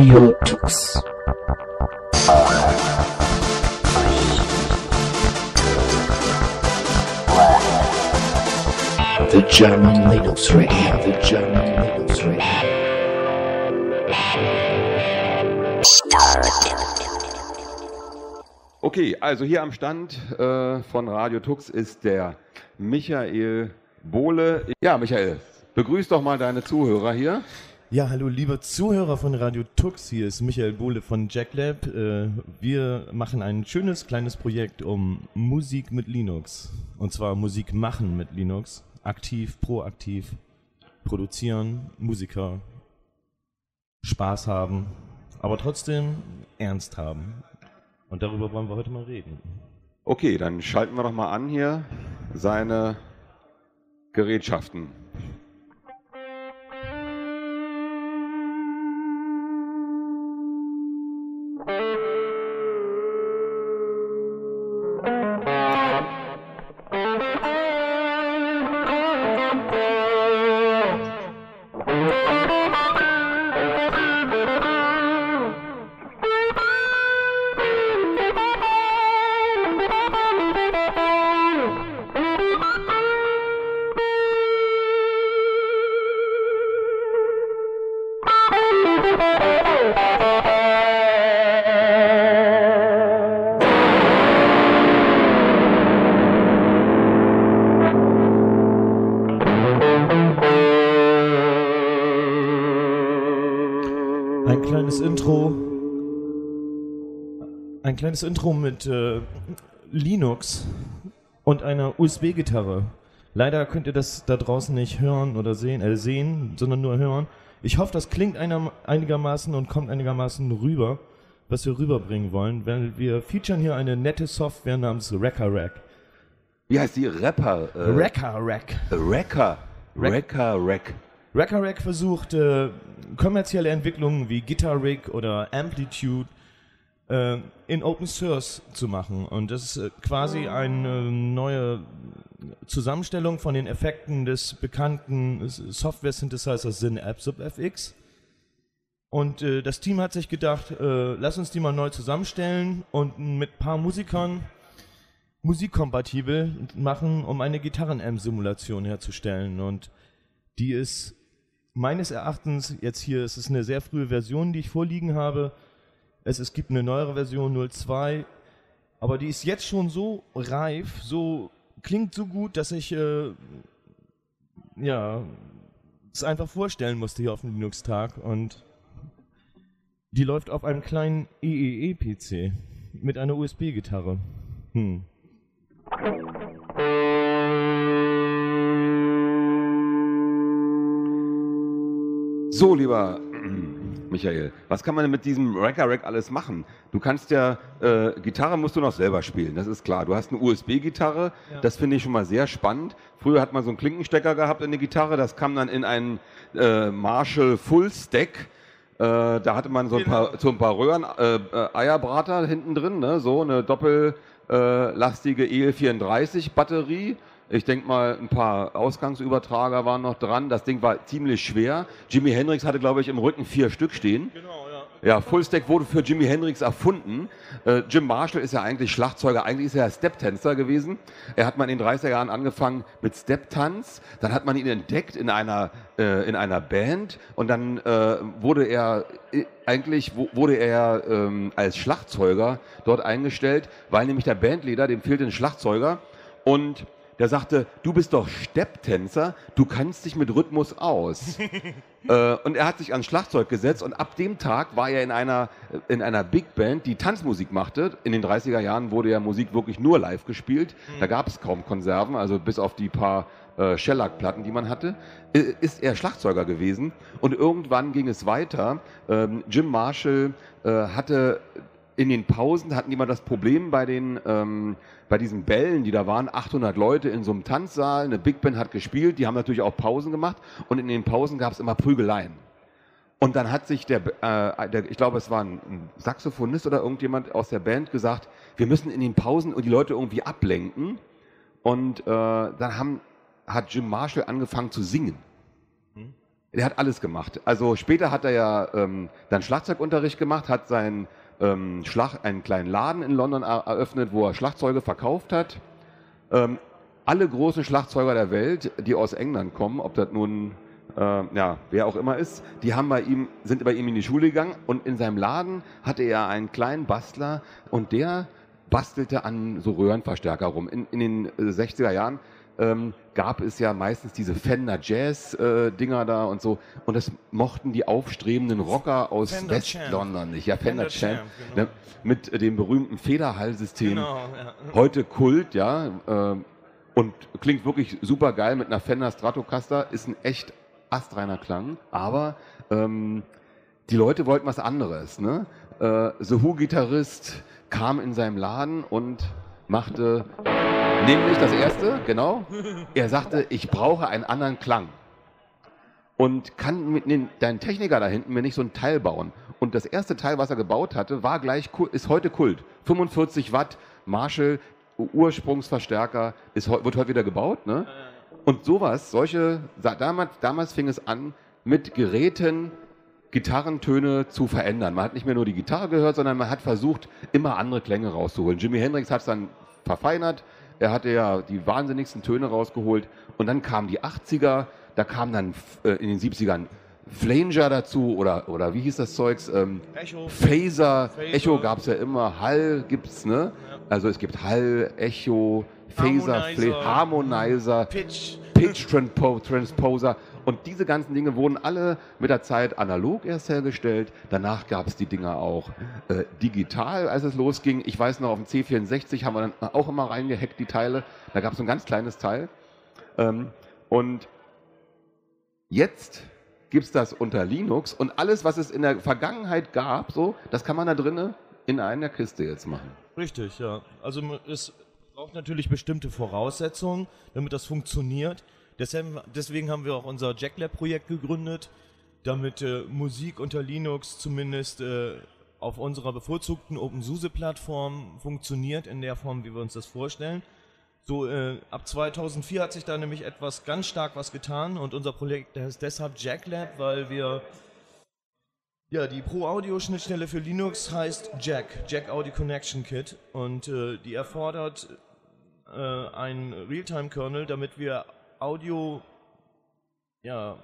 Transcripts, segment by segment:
Radio Tux. The German Linux Radio, the German Linux Radio. Okay, also hier am Stand äh, von Radio Tux ist der Michael Bohle. Ja, Michael, begrüß doch mal deine Zuhörer hier. Ja, hallo liebe Zuhörer von Radio Tux, hier ist Michael Bohle von JackLab. Äh, wir machen ein schönes kleines Projekt um Musik mit Linux. Und zwar Musik machen mit Linux. Aktiv, proaktiv, produzieren, Musiker, Spaß haben, aber trotzdem ernst haben. Und darüber wollen wir heute mal reden. Okay, dann schalten wir doch mal an hier seine Gerätschaften. Intro. Ein kleines Intro mit äh, Linux und einer USB-Gitarre. Leider könnt ihr das da draußen nicht hören oder sehen, äh, sehen, sondern nur hören. Ich hoffe, das klingt einer, einigermaßen und kommt einigermaßen rüber, was wir rüberbringen wollen, weil wir featuren hier eine nette Software namens Wrecker Rack. Wie heißt die? Rapper? Äh, Wrecker Rack. Wrecker. Wrecker Rack. Rack versucht äh, kommerzielle Entwicklungen wie Guitar Rig oder Amplitude äh, in Open Source zu machen. Und das ist äh, quasi eine neue Zusammenstellung von den Effekten des bekannten Software-Synthesizers Synapse FX. Und äh, das Team hat sich gedacht, äh, lass uns die mal neu zusammenstellen und mit ein paar Musikern musikkompatibel machen, um eine Gitarren-M-Simulation herzustellen. Und die ist meines Erachtens jetzt hier, es ist eine sehr frühe Version, die ich vorliegen habe. Es, es gibt eine neuere Version 02, aber die ist jetzt schon so reif, so klingt so gut, dass ich äh, ja es einfach vorstellen musste hier auf dem Linux-Tag und die läuft auf einem kleinen EEE-PC mit einer USB-Gitarre. Hm. So, lieber Michael, was kann man denn mit diesem Wrecker Rack alles machen? Du kannst ja, äh, Gitarre musst du noch selber spielen, das ist klar. Du hast eine USB-Gitarre, Ja. das finde ich schon mal sehr spannend. Früher hat man so einen Klinkenstecker gehabt in der Gitarre, das kam dann in einen äh, Marshall Full Stack. Äh, da hatte man so ein paar, so ein paar Röhren, äh, äh, Eierbrater hinten drin, ne? so eine doppellastige EL34 Batterie. Ich denke mal, ein paar Ausgangsübertrager waren noch dran. Das Ding war ziemlich schwer. Jimi Hendrix hatte, glaube ich, im Rücken vier Stück stehen. Genau, ja. Ja, Fullstack wurde für Jimi Hendrix erfunden. Äh, Jim Marshall ist ja eigentlich Schlagzeuger, eigentlich ist er Step-Tänzer gewesen. Er hat mal in den 30er Jahren angefangen mit Step-Tanz, dann hat man ihn entdeckt in einer, äh, in einer Band und dann äh, wurde er, äh, eigentlich wurde er ähm, als Schlagzeuger dort eingestellt, weil nämlich der Bandleader, dem fehlte ein Schlagzeuger und der sagte, du bist doch Stepptänzer, du kannst dich mit Rhythmus aus. Äh, und er hat sich ans Schlagzeug gesetzt und ab dem Tag war er in einer, in einer Big Band, die Tanzmusik machte. In den 30er Jahren wurde ja Musik wirklich nur live gespielt. Da gab es kaum Konserven, also bis auf die paar äh, Shellac-Platten, die man hatte, äh, ist er Schlagzeuger gewesen. Und irgendwann ging es weiter. Ähm, Jim Marshall äh, hatte in den Pausen hatten die mal das Problem bei den ähm, bei diesen Bällen, die da waren, 800 Leute in so einem Tanzsaal, eine Big Band hat gespielt, die haben natürlich auch Pausen gemacht und in den Pausen gab es immer Prügeleien. Und dann hat sich der, äh, der, ich glaube, es war ein, Saxophonist oder irgendjemand aus der Band gesagt, wir müssen in den Pausen und die Leute irgendwie ablenken. Und äh, dann haben, hat Jim Marshall angefangen zu singen. Der hat alles gemacht. Also später hat er ja ähm, dann Schlagzeugunterricht gemacht, hat seinen ähm, Schlag, einen kleinen Laden in London er eröffnet, wo er Schlagzeuge verkauft hat. Ähm, alle großen Schlagzeuger der Welt, die aus England kommen, ob das nun äh, ja, wer auch immer ist, die haben bei ihm, sind bei ihm in die Schule gegangen und in seinem Laden hatte er einen kleinen Bastler und der bastelte an so Röhrenverstärker rum. In, in den äh, 60er Jahren ähm, gab es ja meistens diese Fender Jazz-Dinger äh, da und so. Und das mochten die aufstrebenden Rocker aus Fender West-London nicht. Ja, Fender, Fender Champ. Champ, genau. ne, mit äh, dem berühmten Federhallsystem. Genau, ja. Heute Kult, ja. Äh, und klingt wirklich super geil mit einer Fender Stratocaster. Ist ein echt astreiner Klang. Aber ähm, die Leute wollten was anderes. Ne? Äh, The Who-Gitarrist kam in seinem Laden und machte nämlich das erste, genau. Er sagte, ich brauche einen anderen Klang. Und kann mit den, dein Techniker da hinten mir nicht so ein Teil bauen. Und das erste Teil, was er gebaut hatte, war gleich, ist heute Kult. 45 Watt Marshall Ursprungsverstärker ist, wird heute wieder gebaut. Ne? Und sowas, solche, damals, damals fing es an mit Geräten, Gitarrentöne zu verändern. Man hat nicht mehr nur die Gitarre gehört, sondern man hat versucht, immer andere Klänge rauszuholen. Jimi Hendrix hat es dann verfeinert. Er hatte ja die wahnsinnigsten Töne rausgeholt. Und dann kamen die 80er, da kam dann äh, in den 70ern Flanger dazu oder, oder wie hieß das Zeugs? Ähm, Echo. Phaser, Phaser. Echo gab es ja immer, Hall gibt's, ne? Also es gibt Hall, Echo, Phaser, Harmonizer. Fla- Harmonizer, Pitch. Pitch Transpo Transposer. Und diese ganzen Dinge wurden alle mit der Zeit analog erst hergestellt. Danach gab es die Dinger auch äh, digital, als es losging. Ich weiß noch, auf dem C64 haben wir dann auch immer reingehackt, die Teile. Da gab es so ein ganz kleines Teil. Ähm, und jetzt gibt es das unter Linux. Und alles, was es in der Vergangenheit gab, so, das kann man da drinnen in einer Kiste jetzt machen. Richtig, ja. Also es braucht natürlich bestimmte Voraussetzungen, damit das funktioniert. Deshalb, deswegen haben wir auch unser JackLab-Projekt gegründet, damit äh, Musik unter Linux zumindest äh, auf unserer bevorzugten OpenSUSE-Plattform funktioniert in der Form, wie wir uns das vorstellen. So, äh, ab 2004 hat sich da nämlich etwas ganz stark was getan und unser Projekt heißt deshalb JackLab, weil wir ja, die Pro-Audio-Schnittstelle für Linux heißt Jack, Jack Audio Connection Kit und äh, die erfordert äh, einen Realtime-Kernel, damit wir Audio ja,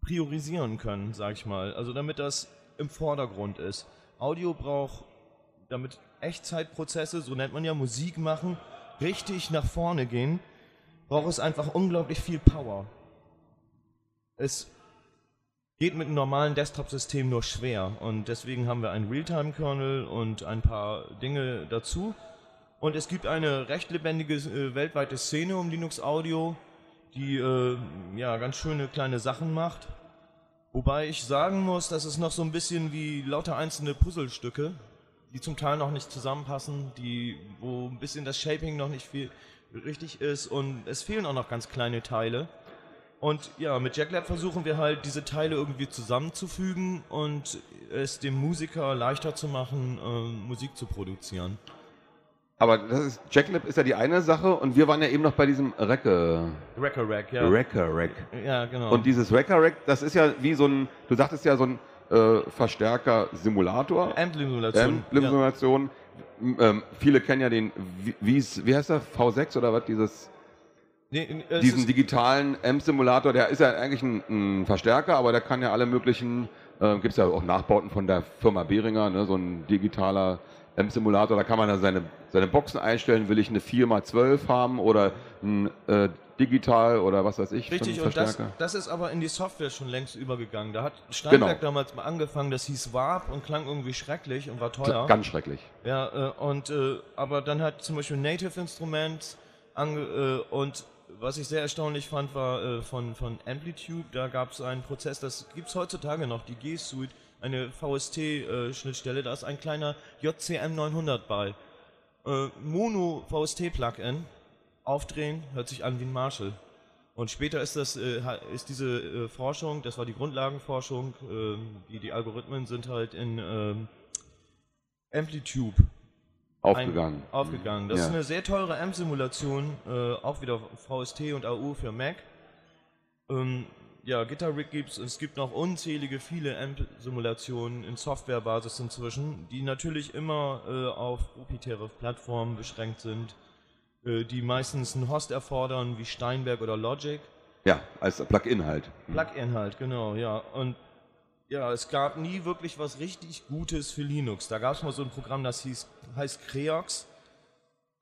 priorisieren können, sag ich mal. Also damit das im Vordergrund ist. Audio braucht, damit Echtzeitprozesse, so nennt man ja Musik machen, richtig nach vorne gehen, braucht es einfach unglaublich viel Power. Es geht mit einem normalen Desktop-System nur schwer und deswegen haben wir einen Realtime-Kernel und ein paar Dinge dazu. Und es gibt eine recht lebendige äh, weltweite Szene um Linux Audio, die äh, ja ganz schöne kleine Sachen macht. Wobei ich sagen muss, dass es noch so ein bisschen wie lauter einzelne Puzzlestücke, die zum Teil noch nicht zusammenpassen, die wo ein bisschen das Shaping noch nicht viel richtig ist und es fehlen auch noch ganz kleine Teile. Und ja, mit JackLab versuchen wir halt, diese Teile irgendwie zusammenzufügen und es dem Musiker leichter zu machen, äh, Musik zu produzieren. Aber das ist, JackLab ist ja die eine Sache und wir waren ja eben noch bei diesem Recke, Wrecker Rack, ja. Wrecker Rack. ja, genau. Und dieses Wrecker Rack, das ist ja wie so ein, du sagtest ja so ein äh, Verstärker-Simulator. Amp-Simulation. Amp-Simulation. Ähm, viele kennen ja den, wie, wie heißt der, V6 oder was, dieses, Nee, es diesen digitalen Amp-Simulator, der ist ja eigentlich ein, ein Verstärker, aber der kann ja alle möglichen, äh, gibt es ja auch Nachbauten von der Firma Behringer, ne, so ein digitaler Amp-Simulator, da kann man dann seine, seine Boxen einstellen, will ich eine 4x12 haben oder ein äh, digital oder was weiß ich Richtig, und das, das ist aber in die Software schon längst übergegangen. Da hat Steinberg Genau. damals mal angefangen, das hieß Warp und klang irgendwie schrecklich und war teuer. Ganz schrecklich. Ja, äh, und äh, aber dann hat zum Beispiel Native Instruments ange, äh, und was ich sehr erstaunlich fand, war äh, von, von Amplitude, da gab es einen Prozess, das gibt es heutzutage noch, die G-Suite, eine VST-Schnittstelle, da ist ein kleiner JCM 900 bei. Äh, Mono VST-Plugin, aufdrehen, hört sich an wie ein Marshall. Und später ist das, äh, ist diese äh, Forschung, das war die Grundlagenforschung, ähm, die, die Algorithmen sind halt in ähm, Amplitude Aufgegangen. ein, aufgegangen. Das Ja. ist eine sehr teure AMP-Simulation, äh, auch wieder VST und AU für Mac. Ähm, ja, Gitarrig gibt's, es gibt noch unzählige viele Amp-Simulationen in Softwarebasis inzwischen, die natürlich immer äh, auf proprietäre Plattformen beschränkt sind, äh, die meistens einen Host erfordern, wie Steinberg oder Logic. Ja, als Plugin halt. Plugin halt, genau, ja. Und ja, es gab nie wirklich was richtig Gutes für Linux. Da gab es mal so ein Programm, das hieß, heißt Creox.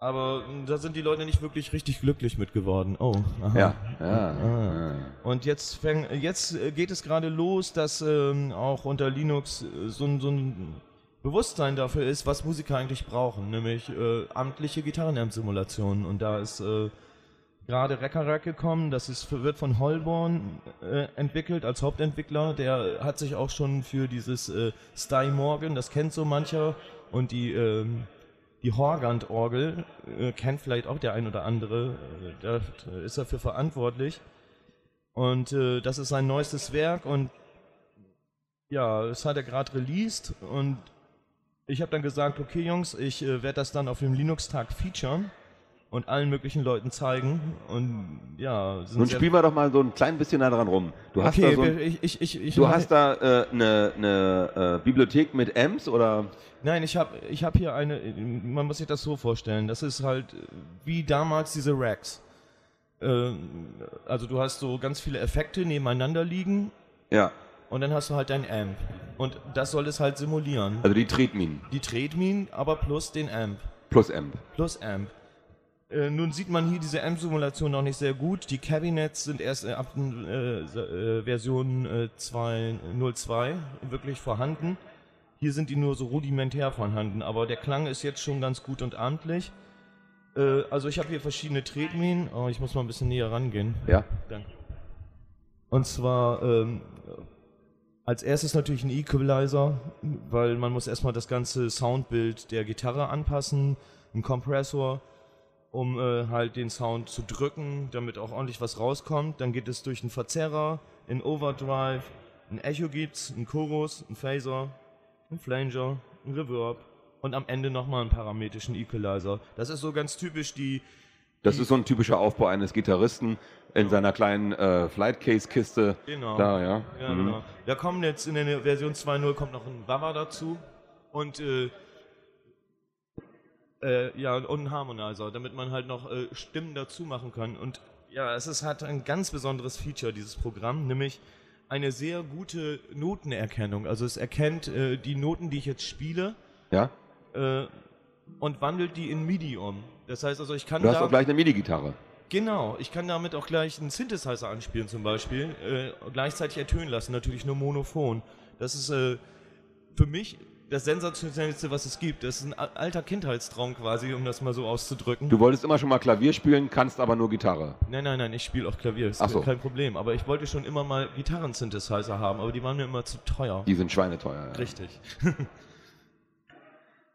Aber da sind die Leute nicht wirklich richtig glücklich mit geworden. Oh, aha. Ja, ja. Ah. Und jetzt, fäng, jetzt äh, geht es gerade los, dass ähm, auch unter Linux äh, so, ein- so ein Bewusstsein dafür ist, was Musiker eigentlich brauchen, nämlich äh, amtliche Gitarrenamp-Simulationen. Und da ist äh, gerade Reckerack gekommen, das ist, wird von Holborn äh, entwickelt als Hauptentwickler. Der hat sich auch schon für dieses äh, Sty Morgan, das kennt so mancher, und die ähm, die Horgand-Orgel äh, kennt vielleicht auch der ein oder andere, äh, da ist er für verantwortlich. Und äh, das ist sein neuestes Werk und ja, das hat er gerade released und ich habe dann gesagt, okay Jungs, ich äh, werde das dann auf dem Linux-Tag featuren und allen möglichen Leuten zeigen und ja, sind Nun spielen wir doch mal so ein klein bisschen nah dran rum. Du hast okay, da so ein, ich, ich, ich, ich du hast da äh, eine eine, äh, Bibliothek mit Amps oder Nein, ich habe ich hab hier eine, man muss sich das so vorstellen, das ist halt wie damals diese Racks. Äh, Also du hast so ganz viele Effekte nebeneinander liegen ja, und dann hast du halt dein Amp. Und das soll es halt simulieren. also die Tretminen Die Tretminen, aber plus den Amp. plus Amp. Plus Amp. Äh, nun sieht man hier diese Amp-Simulation noch nicht sehr gut. Die Cabinets sind erst äh, ab äh, äh, Version äh, 2.02 wirklich vorhanden. Hier sind die nur so rudimentär vorhanden, aber der Klang ist jetzt schon ganz gut und amtlich. Äh, also ich habe hier verschiedene Tretminen. Oh, ich muss mal ein bisschen näher rangehen. Ja, Danke. Und zwar ähm, als erstes natürlich ein Equalizer, weil man muss erstmal das ganze Soundbild der Gitarre anpassen, ein Kompressor, um äh, halt den Sound zu drücken, damit auch ordentlich was rauskommt. Dann geht es durch einen Verzerrer, in Overdrive, ein Echo gibt's, ein Chorus, ein Phaser, ein Flanger, ein Reverb und am Ende nochmal einen parametrischen Equalizer. Das ist so ganz typisch die das ist so ein typischer Aufbau eines Gitarristen in seiner kleinen äh, Flightcase-Kiste. Genau. Da, ja. Ja, Mhm. genau. Da kommen jetzt in der Version 2.0 kommt noch ein Wawa dazu und äh, äh, ja und ein Harmonizer, damit man halt noch äh, Stimmen dazu machen kann. Und ja, es ist, hat ein ganz besonderes Feature dieses Programm, nämlich eine sehr gute Notenerkennung. Also es erkennt äh, die Noten, die ich jetzt spiele Ja? äh, und wandelt die in MIDI um. Das heißt also, ich kann Du hast da auch gleich eine MIDI-Gitarre. Genau, ich kann damit auch gleich einen Synthesizer anspielen zum Beispiel, äh, gleichzeitig ertönen lassen, natürlich nur monophon. Das ist äh, für mich das sensationellste, was es gibt. Das ist ein al- alter Kindheitstraum quasi, um das mal so auszudrücken. Du wolltest immer schon mal Klavier spielen, kannst aber nur Gitarre. Nein, nein, nein, ich spiele auch Klavier, ist Ach so. kein Problem. Aber ich wollte schon immer mal Gitarren-Synthesizer haben, aber die waren mir immer zu teuer. Die sind schweineteuer. Ja, Richtig.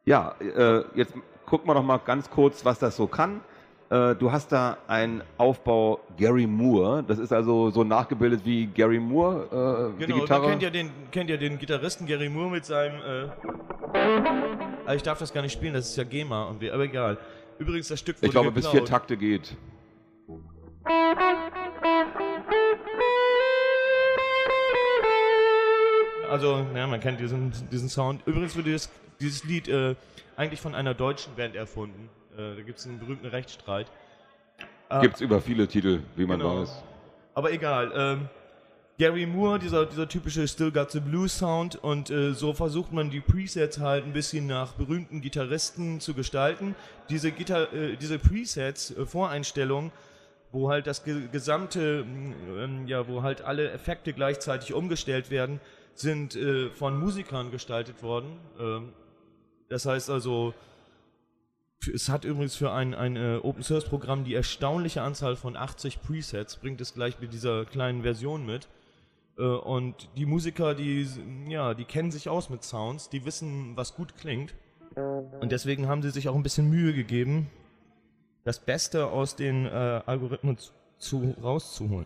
ja äh, jetzt gucken wir doch mal ganz kurz, was das so kann. Äh, du hast da einen Aufbau Gary Moore. Das ist also so nachgebildet wie Gary Moore, äh, die Genau, Gitarre. man kennt ja, den, kennt ja den Gitarristen Gary Moore mit seinem. Äh Ah, ich darf das gar nicht spielen, das ist ja GEMA, irgendwie, aber egal. Übrigens, das Stück wurde ich glaube, bis vier geklaut. Takte geht. Also, ja, man kennt diesen, diesen Sound. Übrigens wurde dieses, dieses Lied äh, eigentlich von einer deutschen Band erfunden. Äh, da gibt es einen berühmten Rechtsstreit. Ah, Gibt's über viele Titel, wie man Genau. weiß. Aber egal. Ähm, Gary Moore, dieser, dieser typische Still Got the Blues Sound und äh, so versucht man die Presets halt ein bisschen nach berühmten Gitarristen zu gestalten. Diese, Gitar äh, diese Presets, äh, Voreinstellungen, wo halt das ge gesamte, mh, ähm, ja, wo halt alle Effekte gleichzeitig umgestellt werden, sind äh, von Musikern gestaltet worden. Ähm, das heißt also, es hat übrigens für ein, ein äh, Open Source Programm die erstaunliche Anzahl von 80 Presets, bringt es gleich mit dieser kleinen Version mit. Äh, und die Musiker, die, ja, die kennen sich aus mit Sounds, die wissen, was gut klingt. Und deswegen haben sie sich auch ein bisschen Mühe gegeben, das Beste aus den äh, Algorithmen zu, rauszuholen.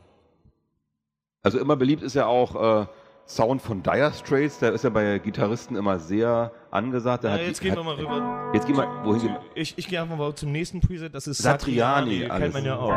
Also immer beliebt ist ja auch äh, Sound von Dire Straits, der ist ja bei Gitarristen immer sehr angesagt. Ja, jetzt gehen wir mal rüber. Jetzt gehen wir, wohin gehen wir? Ich, ich gehe einfach mal zum nächsten Preset, das ist Satriani. Satriani kennt man ja auch.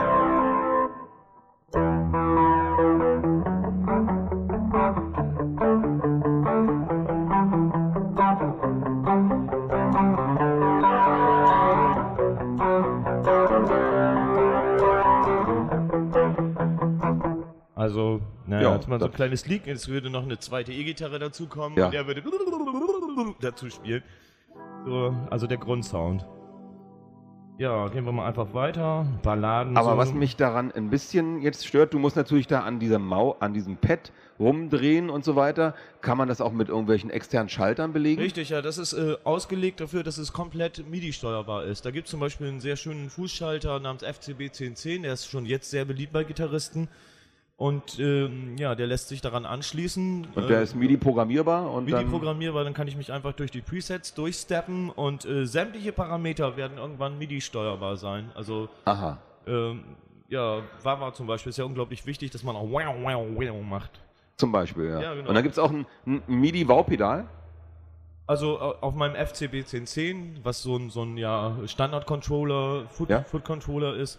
Also naja, Ja, jetzt mal so ein kleines Leak, es würde noch eine zweite E-Gitarre dazukommen Ja. und der würde dazu spielen. So, also der Grundsound. Ja, gehen wir mal einfach weiter. Balladen. Aber so. was mich daran ein bisschen jetzt stört, du musst natürlich da an diesem Mau, an diesem Pad rumdrehen und so weiter. Kann man das auch mit irgendwelchen externen Schaltern belegen? Richtig, ja, das ist äh, ausgelegt dafür, dass es komplett MIDI-steuerbar ist. Da gibt es zum Beispiel einen sehr schönen Fußschalter namens FCB 1010, der ist schon jetzt sehr beliebt bei Gitarristen. Und ähm, ja, der lässt sich daran anschließen. Und der Äh, ist MIDI programmierbar und MIDI dann programmierbar, dann kann ich mich einfach durch die Presets durchsteppen und äh, sämtliche Parameter werden irgendwann MIDI steuerbar sein. Also Aha. ähm, ja, Wawa zum Beispiel ist ja unglaublich wichtig, dass man auch wow, wow, wow macht. Zum Beispiel, ja. Ja, genau. Und dann gibt es auch ein, ein MIDI-Wow-Pedal. Also auf meinem FCB 1010, was so ein, so ein ja, Standard-Controller, Foot, Ja. Foot-Controller ist,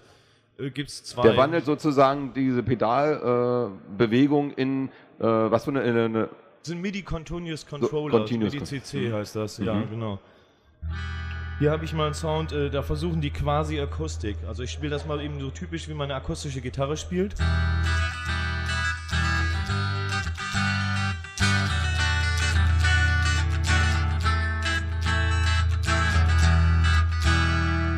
äh, gibt es zwei. Der wandelt sozusagen diese Pedalbewegung Bewegung in äh, was für eine, eine, eine sind MIDI Continuous Controller, Continuous MIDI CC Mhm. heißt das, ja, Mhm. genau. Hier habe ich mal einen Sound, äh, da versuchen die quasi Akustik. Also ich spiele das mal eben so typisch, wie meine akustische Gitarre spielt.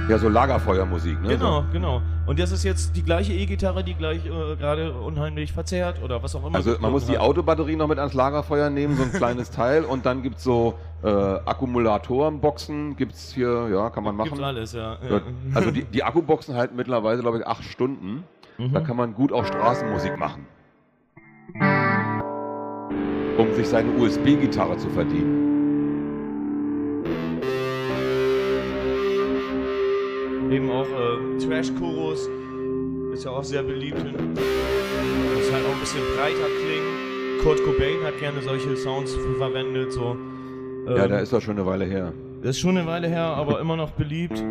Ja so Lagerfeuermusik, ne? Genau, So. genau. Und das ist jetzt die gleiche E-Gitarre, die gleich äh, gerade unheimlich verzerrt oder was auch immer. Also man muss die hat. Autobatterie noch mit ans Lagerfeuer nehmen, so ein kleines Teil und dann gibt es so äh, Akkumulatorenboxen, gibt es hier, ja, kann man machen. Gibt's alles, ja. Ja, Also die, die Akkuboxen halten mittlerweile, glaube ich, acht Stunden. Mhm. Da kann man gut auch Straßenmusik machen. Um sich seine USB-Gitarre zu verdienen. Eben auch äh, Trash-Chorus ist ja auch sehr beliebt. Muss halt auch ein bisschen breiter klingen. Kurt Cobain hat gerne solche Sounds verwendet. So. Ja, Ähm, da ist doch schon eine Weile her. das ist schon eine Weile her, aber immer noch beliebt.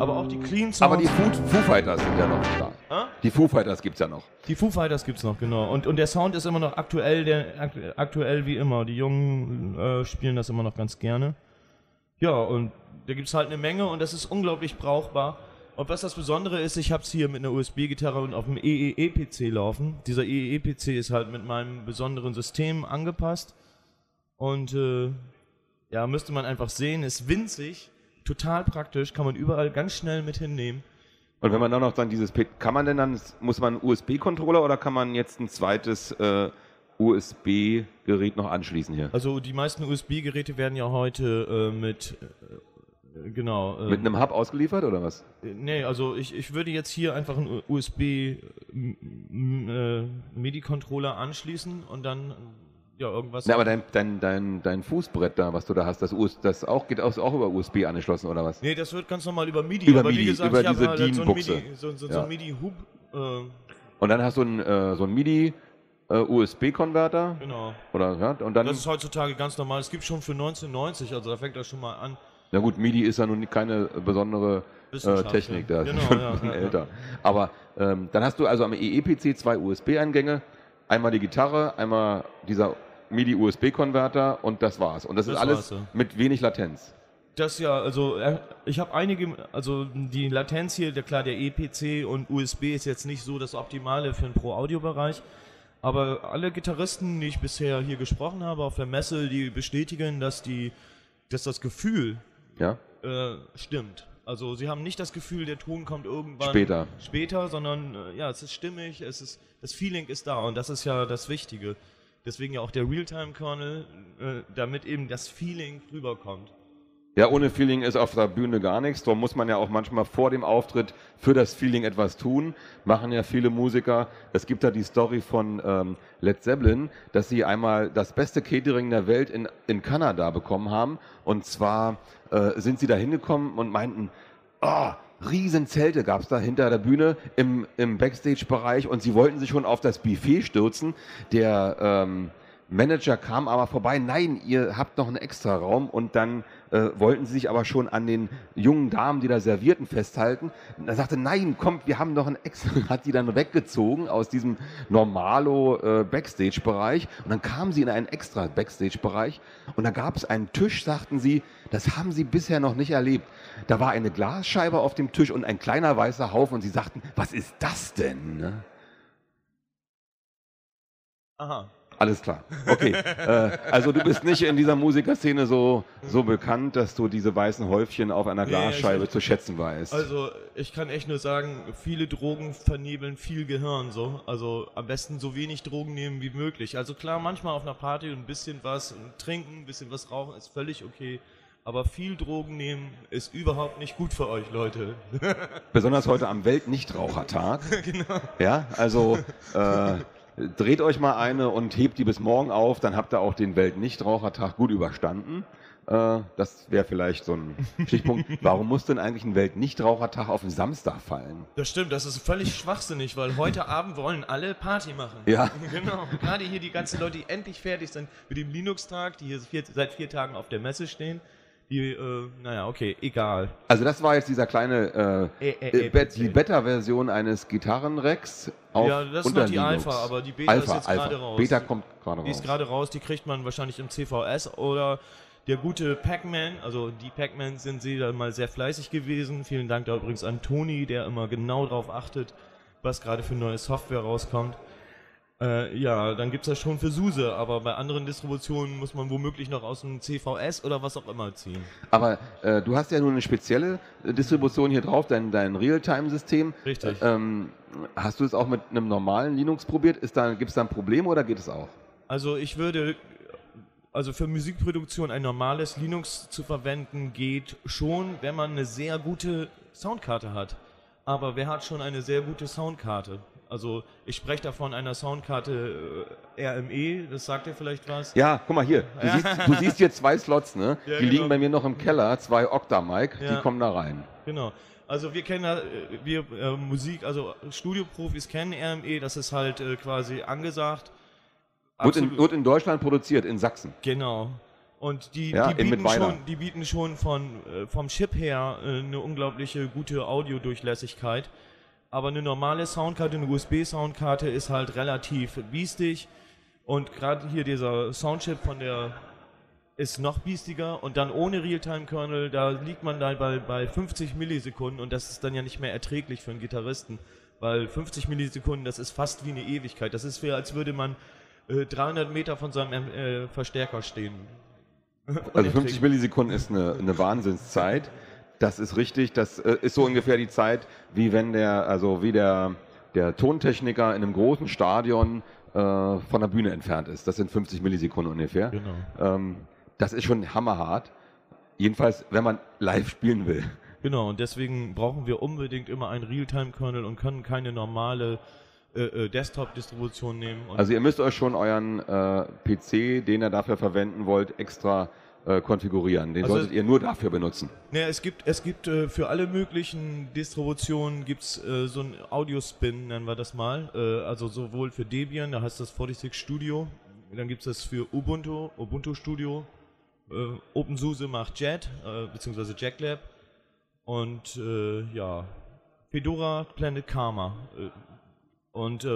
Aber auch die Clean Sounds. Aber die Foo, Foo Fighters sind ja noch da. Ah? Die Foo Fighters gibt's ja noch. Die Foo Fighters gibt's noch, genau. Und, und der Sound ist immer noch aktuell, der, akt, aktuell wie immer. Die Jungen äh, spielen das immer noch ganz gerne. Ja, und da gibt's halt eine Menge und das ist unglaublich brauchbar. Und was das Besondere ist, ich habe es hier mit einer USB-Gitarre und auf dem EEE-PC laufen. Dieser EEE-PC ist halt mit meinem besonderen System angepasst. Und äh, ja, müsste man einfach sehen, ist winzig, total praktisch, kann man überall ganz schnell mit hinnehmen. Und wenn man dann noch dann dieses, P- kann man denn dann, muss man einen USB-Controller oder kann man jetzt ein zweites äh, USB-Gerät noch anschließen hier? Also die meisten USB-Geräte werden ja heute äh, mit äh, genau äh, Mit einem Hub ausgeliefert oder was? äh, nee, also ich, ich würde jetzt hier einfach einen USB m- m- äh, MIDI-Controller anschließen und dann äh, ja irgendwas. Na, aber dein, dein, dein, dein Fußbrett da, was du da hast, das, US, das auch, geht auch, auch über USB angeschlossen oder was? nee, das wird ganz normal über MIDI. Über aber wie MIDI, gesagt, über ich habe diese halt so ein. MIDI, so, so, so Ja. ein MIDI-Hub. Äh, Und dann hast du einen, äh, so einen MIDI äh, USB-Konverter genau. oder ja, und dann Das ist heutzutage ganz normal. Es gibt schon für 1990, also da fängt das schon mal an. Na gut, MIDI ist ja nun keine besondere äh, Technik, ja. da Genau, schon ja, ein bisschen ja, ja. älter. Aber ähm, dann hast du also am EEPC zwei USB-Eingänge, einmal die Gitarre, einmal dieser MIDI-USB-Konverter und das war's. Und das, Das ist alles war's, ja. mit wenig Latenz. Das ja, also äh, ich habe einige, also die Latenz hier, der klar, der EPC und USB ist jetzt nicht so das Optimale für den Pro-Audio-Bereich. Aber alle Gitarristen, die ich bisher hier gesprochen habe auf der Messe, die bestätigen, dass die, dass das Gefühl Ja? äh, stimmt. Also sie haben nicht das Gefühl, der Ton kommt irgendwann Später. später, sondern äh, ja, es ist stimmig, es ist das Feeling ist da und das ist ja das Wichtige. Deswegen ja auch der Realtime-Kernel, äh, damit eben das Feeling rüberkommt. Ja, ohne Feeling ist auf der Bühne gar nichts. Darum muss man ja auch manchmal vor dem Auftritt für das Feeling etwas tun. Machen ja viele Musiker. Es gibt da die Story von ähm, Led Zeppelin, dass sie einmal das beste Catering der Welt in, in Kanada bekommen haben. Und zwar äh, sind sie da hingekommen und meinten, oh, riesen Zelte gab es da hinter der Bühne im, im Backstage-Bereich und sie wollten sich schon auf das Buffet stürzen. Der ähm, Manager kam aber vorbei, nein, ihr habt noch einen extra Raum und dann äh, wollten sie sich aber schon an den jungen Damen, die da servierten, festhalten. Und er sagte, nein, kommt, wir haben noch einen extra, hat die dann weggezogen aus diesem Normalo äh, Backstage-Bereich und dann kamen sie in einen extra Backstage-Bereich und da gab es einen Tisch, sagten sie, das haben sie bisher noch nicht erlebt. Da war eine Glasscheibe auf dem Tisch und ein kleiner weißer Haufen und sie sagten, was ist das denn? Ne? Aha. Alles klar. Okay. äh, also du bist nicht in dieser Musikerszene so, so bekannt, dass du diese weißen Häufchen auf einer Nee, Glasscheibe ich- zu schätzen weißt. Also, ich kann echt nur sagen, viele Drogen vernebeln viel Gehirn so. Also am besten so wenig Drogen nehmen wie möglich. Also klar, manchmal auf einer Party ein bisschen was trinken, ein bisschen was rauchen ist völlig okay. Aber viel Drogen nehmen ist überhaupt nicht gut für euch, Leute. Besonders heute am Weltnichtrauchertag. genau. Ja, also äh, dreht euch mal eine und hebt die bis morgen auf, dann habt ihr auch den Weltnichtrauchertag gut überstanden. Äh, das wäre vielleicht so ein Stichpunkt. Warum muss denn eigentlich ein Weltnichtrauchertag auf den Samstag fallen? Das stimmt, das ist völlig schwachsinnig, weil heute Abend wollen alle Party machen. Ja. Genau. Gerade hier die ganzen Leute, die endlich fertig sind mit dem Linux-Tag, die hier vier, seit vier Tagen auf der Messe stehen. Die, äh, naja, okay, egal. Also das war jetzt dieser kleine äh, Äh, äh, äh, äh, Bet- die Beta-Version eines Gitarrenrecks auf Ja, das ist noch die Linux. Alpha, aber die Beta Alpha, ist jetzt Alpha. gerade raus. Beta kommt gerade Die raus. ist gerade raus, die kriegt man wahrscheinlich im CVS oder der gute Pac-Man, also die Pac-Man sind sie da mal sehr fleißig gewesen. Vielen Dank da übrigens an Toni, der immer genau darauf achtet, was gerade für neue Software rauskommt. Äh, ja, dann gibt's das schon für SUSE, aber bei anderen Distributionen muss man womöglich noch aus dem CVS oder was auch immer ziehen. Aber äh, du hast ja nur eine spezielle äh, Distribution hier drauf, dein, dein Realtime-System. Richtig. Ähm, hast du es auch mit einem normalen Linux probiert? Ist da, Gibt es da ein Problem oder geht es auch? Also ich würde, also für Musikproduktion ein normales Linux zu verwenden geht schon, wenn man eine sehr gute Soundkarte hat. Aber wer hat schon eine sehr gute Soundkarte? Also ich spreche da von einer Soundkarte äh, RME, das sagt dir vielleicht was. Ja, guck mal hier. Du, siehst, du siehst hier zwei Slots, ne? Ja, die genau. liegen bei mir noch im Keller, zwei Octa-Mic, die Ja. kommen da rein. Genau. Also wir kennen da, äh, wir äh, Musik, also Studioprofis kennen RME, das ist halt äh, quasi angesagt. Wird in, wird in Deutschland produziert, in Sachsen. Genau. Und die, Ja, die, bieten, schon, die bieten schon von, äh, vom Chip her äh, eine unglaubliche gute Audiodurchlässigkeit. Aber eine normale Soundkarte, eine USB-Soundkarte ist halt relativ biestig. Und gerade hier dieser Soundchip von der ist noch biestiger und dann ohne Realtime-Kernel, da liegt man da bei, bei 50 Millisekunden und das ist dann ja nicht mehr erträglich für einen Gitarristen, weil 50 Millisekunden, das ist fast wie eine Ewigkeit. Das ist wie, als würde man äh, 300 Meter von seinem äh, Verstärker stehen. Also 50 Millisekunden ist eine, eine Wahnsinnszeit. Das ist richtig. Das äh, ist so ungefähr die Zeit, wie wenn der, also wie der, der Tontechniker in einem großen Stadion äh, von der Bühne entfernt ist. Das sind 50 Millisekunden ungefähr. Genau. Ähm, das ist schon hammerhart. Jedenfalls, wenn man live spielen will. Genau, und deswegen brauchen wir unbedingt immer einen Realtime-Kernel und können keine normale äh, äh, Desktop-Distribution nehmen. Also ihr müsst euch schon euren äh, PC, den ihr dafür verwenden wollt, extra äh, konfigurieren. Den Also solltet es- ihr nur dafür benutzen. Naja, es gibt, es gibt äh, für alle möglichen Distributionen gibt's äh, so ein Audio-Spin, nennen wir das mal. Äh, also sowohl für Debian, da heißt das 46 Studio, dann gibt's das für Ubuntu, Ubuntu Studio. Äh, OpenSUSE macht Jet, beziehungsweise JackLab. Und ja, Fedora Planet Karma. Und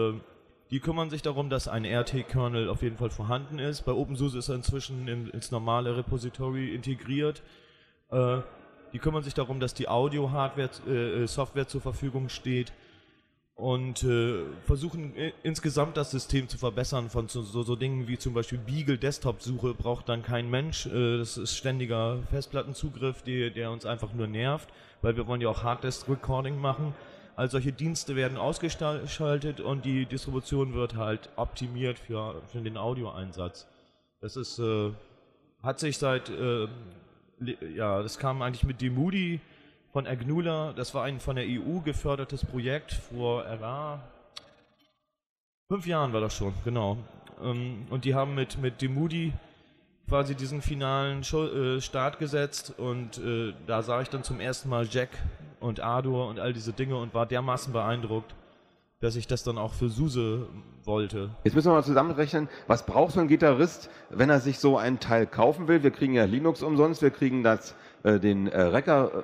die kümmern sich darum, dass ein RT-Kernel auf jeden Fall vorhanden ist. Bei OpenSUSE ist er inzwischen in, ins normale Repository integriert. Äh, die kümmern sich darum, dass die Audio-Hardware, äh, äh, zur Verfügung steht und versuchen insgesamt das System zu verbessern von so, so, Dingen wie zum Beispiel Beagle Desktop-Suche braucht dann kein Mensch. Das ist ständiger Festplattenzugriff, der uns einfach nur nervt, weil wir wollen ja auch Harddisk-Recording machen. All solche Dienste werden ausgeschaltet und die Distribution wird halt optimiert für, für den Audioeinsatz. Das ist, äh, hat sich seit, äh, ja, das kam eigentlich mit Demudi von Agnula. Das war ein von der EU gefördertes Projekt vor, war fünf Jahren war das schon, genau. Ähm, und die haben mit, mit Demudi quasi diesen finalen äh, Start gesetzt und äh, da sah ich dann zum ersten Mal Jack und Ardor und all diese Dinge und war dermaßen beeindruckt, dass ich das dann auch für Suse wollte. Jetzt müssen wir mal zusammenrechnen, was braucht so ein Gitarrist, wenn er sich so einen Teil kaufen will? Wir kriegen ja Linux umsonst, wir kriegen das, äh, den äh, Recker äh,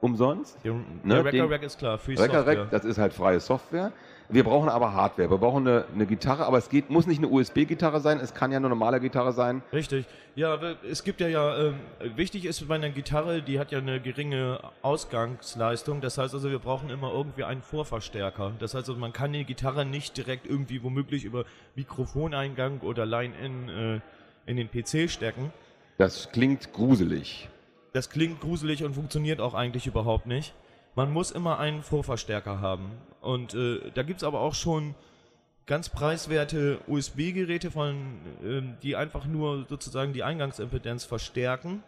umsonst. Der, Ne, der Record Rack ist klar, Free Record Software. Rack, das ist halt freie Software. Wir brauchen aber Hardware. Wir brauchen eine, eine Gitarre, aber es geht, muss nicht eine USB-Gitarre sein, es kann ja eine normale Gitarre sein. Richtig. Ja, es gibt ja ja, ähm, wichtig ist bei einer Gitarre, die hat ja eine geringe Ausgangsleistung. Das heißt also, wir brauchen immer irgendwie einen Vorverstärker. Das heißt also, man kann die Gitarre nicht direkt irgendwie womöglich über Mikrofoneingang oder Line-In äh, in den PC stecken. Das klingt gruselig. Das klingt gruselig und funktioniert auch eigentlich überhaupt nicht. Man muss immer einen Vorverstärker haben. Und äh, da gibt es aber auch schon ganz preiswerte USB-Geräte, von, ähm, die einfach nur sozusagen die Eingangsimpedanz verstärken.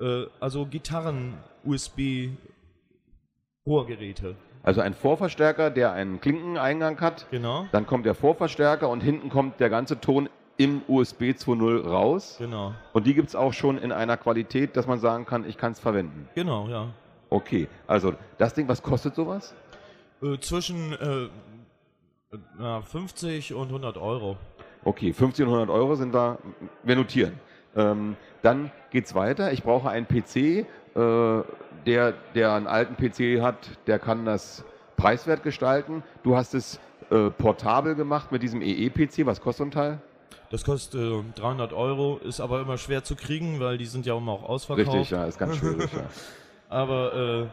Äh, also Gitarren-USB-Rohrgeräte. Also ein Vorverstärker, der einen Klinkeneingang hat, Genau, dann kommt der Vorverstärker und hinten kommt der ganze Ton im USB 2.0 raus. genau, Und die gibt es auch schon in einer Qualität, dass man sagen kann, ich kann es verwenden. genau, ja. Okay, also das Ding, was kostet sowas? Äh, zwischen äh, na, 50 und 100 Euro. Okay, 50 und 100 Euro sind wir, wir notieren. Ähm, dann geht's weiter. Ich brauche einen PC, äh, der, der einen alten PC hat, der kann das preiswert gestalten. Du hast es äh, portabel gemacht mit diesem EE-PC. Was kostet so ein Teil? Das kostet äh, 300 Euro, ist aber immer schwer zu kriegen, weil die sind ja immer auch ausverkauft. Richtig, ja, ist ganz schwierig. ja. Aber äh,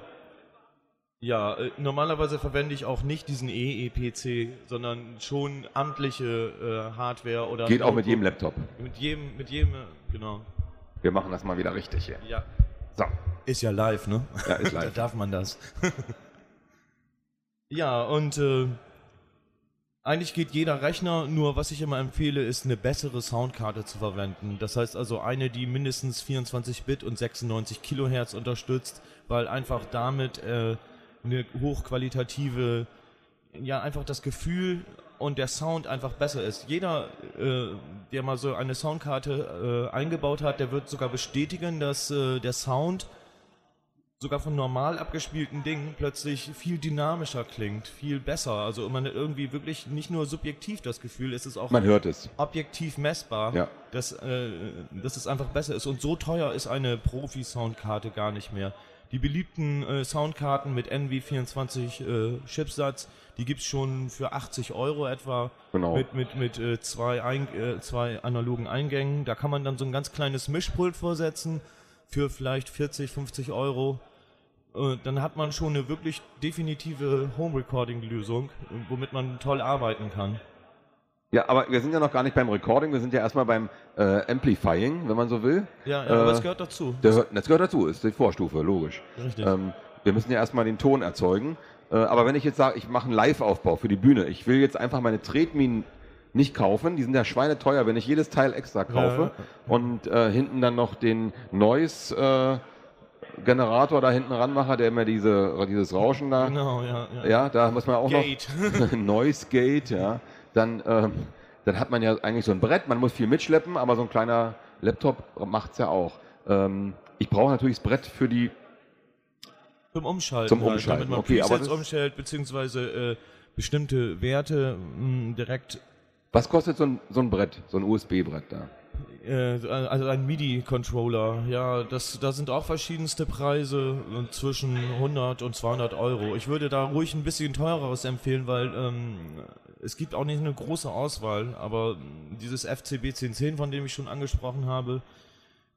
ja, äh, normalerweise verwende ich auch nicht diesen EE-PC, sondern schon amtliche äh, Hardware oder Geht auch mit jedem Laptop. Mit jedem, mit jedem, äh, genau. Wir machen das mal wieder richtig hier. Ja. So, Ist ja live, ne? ja, ist Da live. darf man das. ja, und äh, eigentlich geht jeder Rechner, nur was ich immer empfehle, ist eine bessere Soundkarte zu verwenden. Das heißt also eine, die mindestens 24 Bit und 96 Kilohertz unterstützt, weil einfach damit äh, eine hochqualitative, ja einfach das Gefühl und der Sound einfach besser ist. Jeder, äh, der mal so eine Soundkarte äh, eingebaut hat, der wird sogar bestätigen, dass äh, der Sound sogar von normal abgespielten Dingen plötzlich viel dynamischer klingt, viel besser. Also man irgendwie wirklich nicht nur subjektiv das Gefühl, es ist auch Man hört es. objektiv messbar, Ja. dass, äh, dass es einfach besser ist. Und so teuer ist eine Profi-Soundkarte gar nicht mehr. Die beliebten äh, Soundkarten mit NV24 äh, Chipsatz, die gibt's schon für 80 Euro etwa. Genau. Mit, mit, mit äh, zwei, Ein äh, zwei analogen Eingängen. Da kann man dann so ein ganz kleines Mischpult vorsetzen für vielleicht 40, 50 Euro. Äh, Dann hat man schon eine wirklich definitive Home-Recording-Lösung, äh, womit man toll arbeiten kann. Ja, aber wir sind ja noch gar nicht beim Recording, wir sind ja erstmal beim äh, Amplifying, wenn man so will. Ja, ja Äh, was gehört dazu? Der, das gehört dazu, ist die Vorstufe, logisch. Richtig. Ähm, wir müssen ja erstmal den Ton erzeugen. Äh, aber wenn ich jetzt sage, ich mache einen Live-Aufbau für die Bühne, ich will jetzt einfach meine Tretminen nicht kaufen, die sind ja schweineteuer, wenn ich jedes Teil extra kaufe und äh, hinten dann noch den Noise äh, Generator da hinten ranmache, der mir diese, dieses Rauschen da, Genau, ja. ja. ja, da muss man auch Gate. noch Noise Gate, ja, dann, ähm, dann hat man ja eigentlich so ein Brett, man muss viel mitschleppen, aber so ein kleiner Laptop macht's ja auch. Ähm, ich brauche natürlich das Brett für die Zum Umschalten. Zum halt, Umschalten, damit man okay, aber Presets umstellt, beziehungsweise äh, bestimmte Werte mh, direkt, Was kostet so ein, so ein Brett, so ein USB-Brett da? äh, also ein MIDI-Controller, ja, das, da sind auch verschiedenste Preise äh, zwischen 100 und 200 Euro. Ich würde da ruhig ein bisschen teureres empfehlen, weil ähm, es gibt auch nicht eine große Auswahl, aber dieses FCB 1010, von dem ich schon angesprochen habe,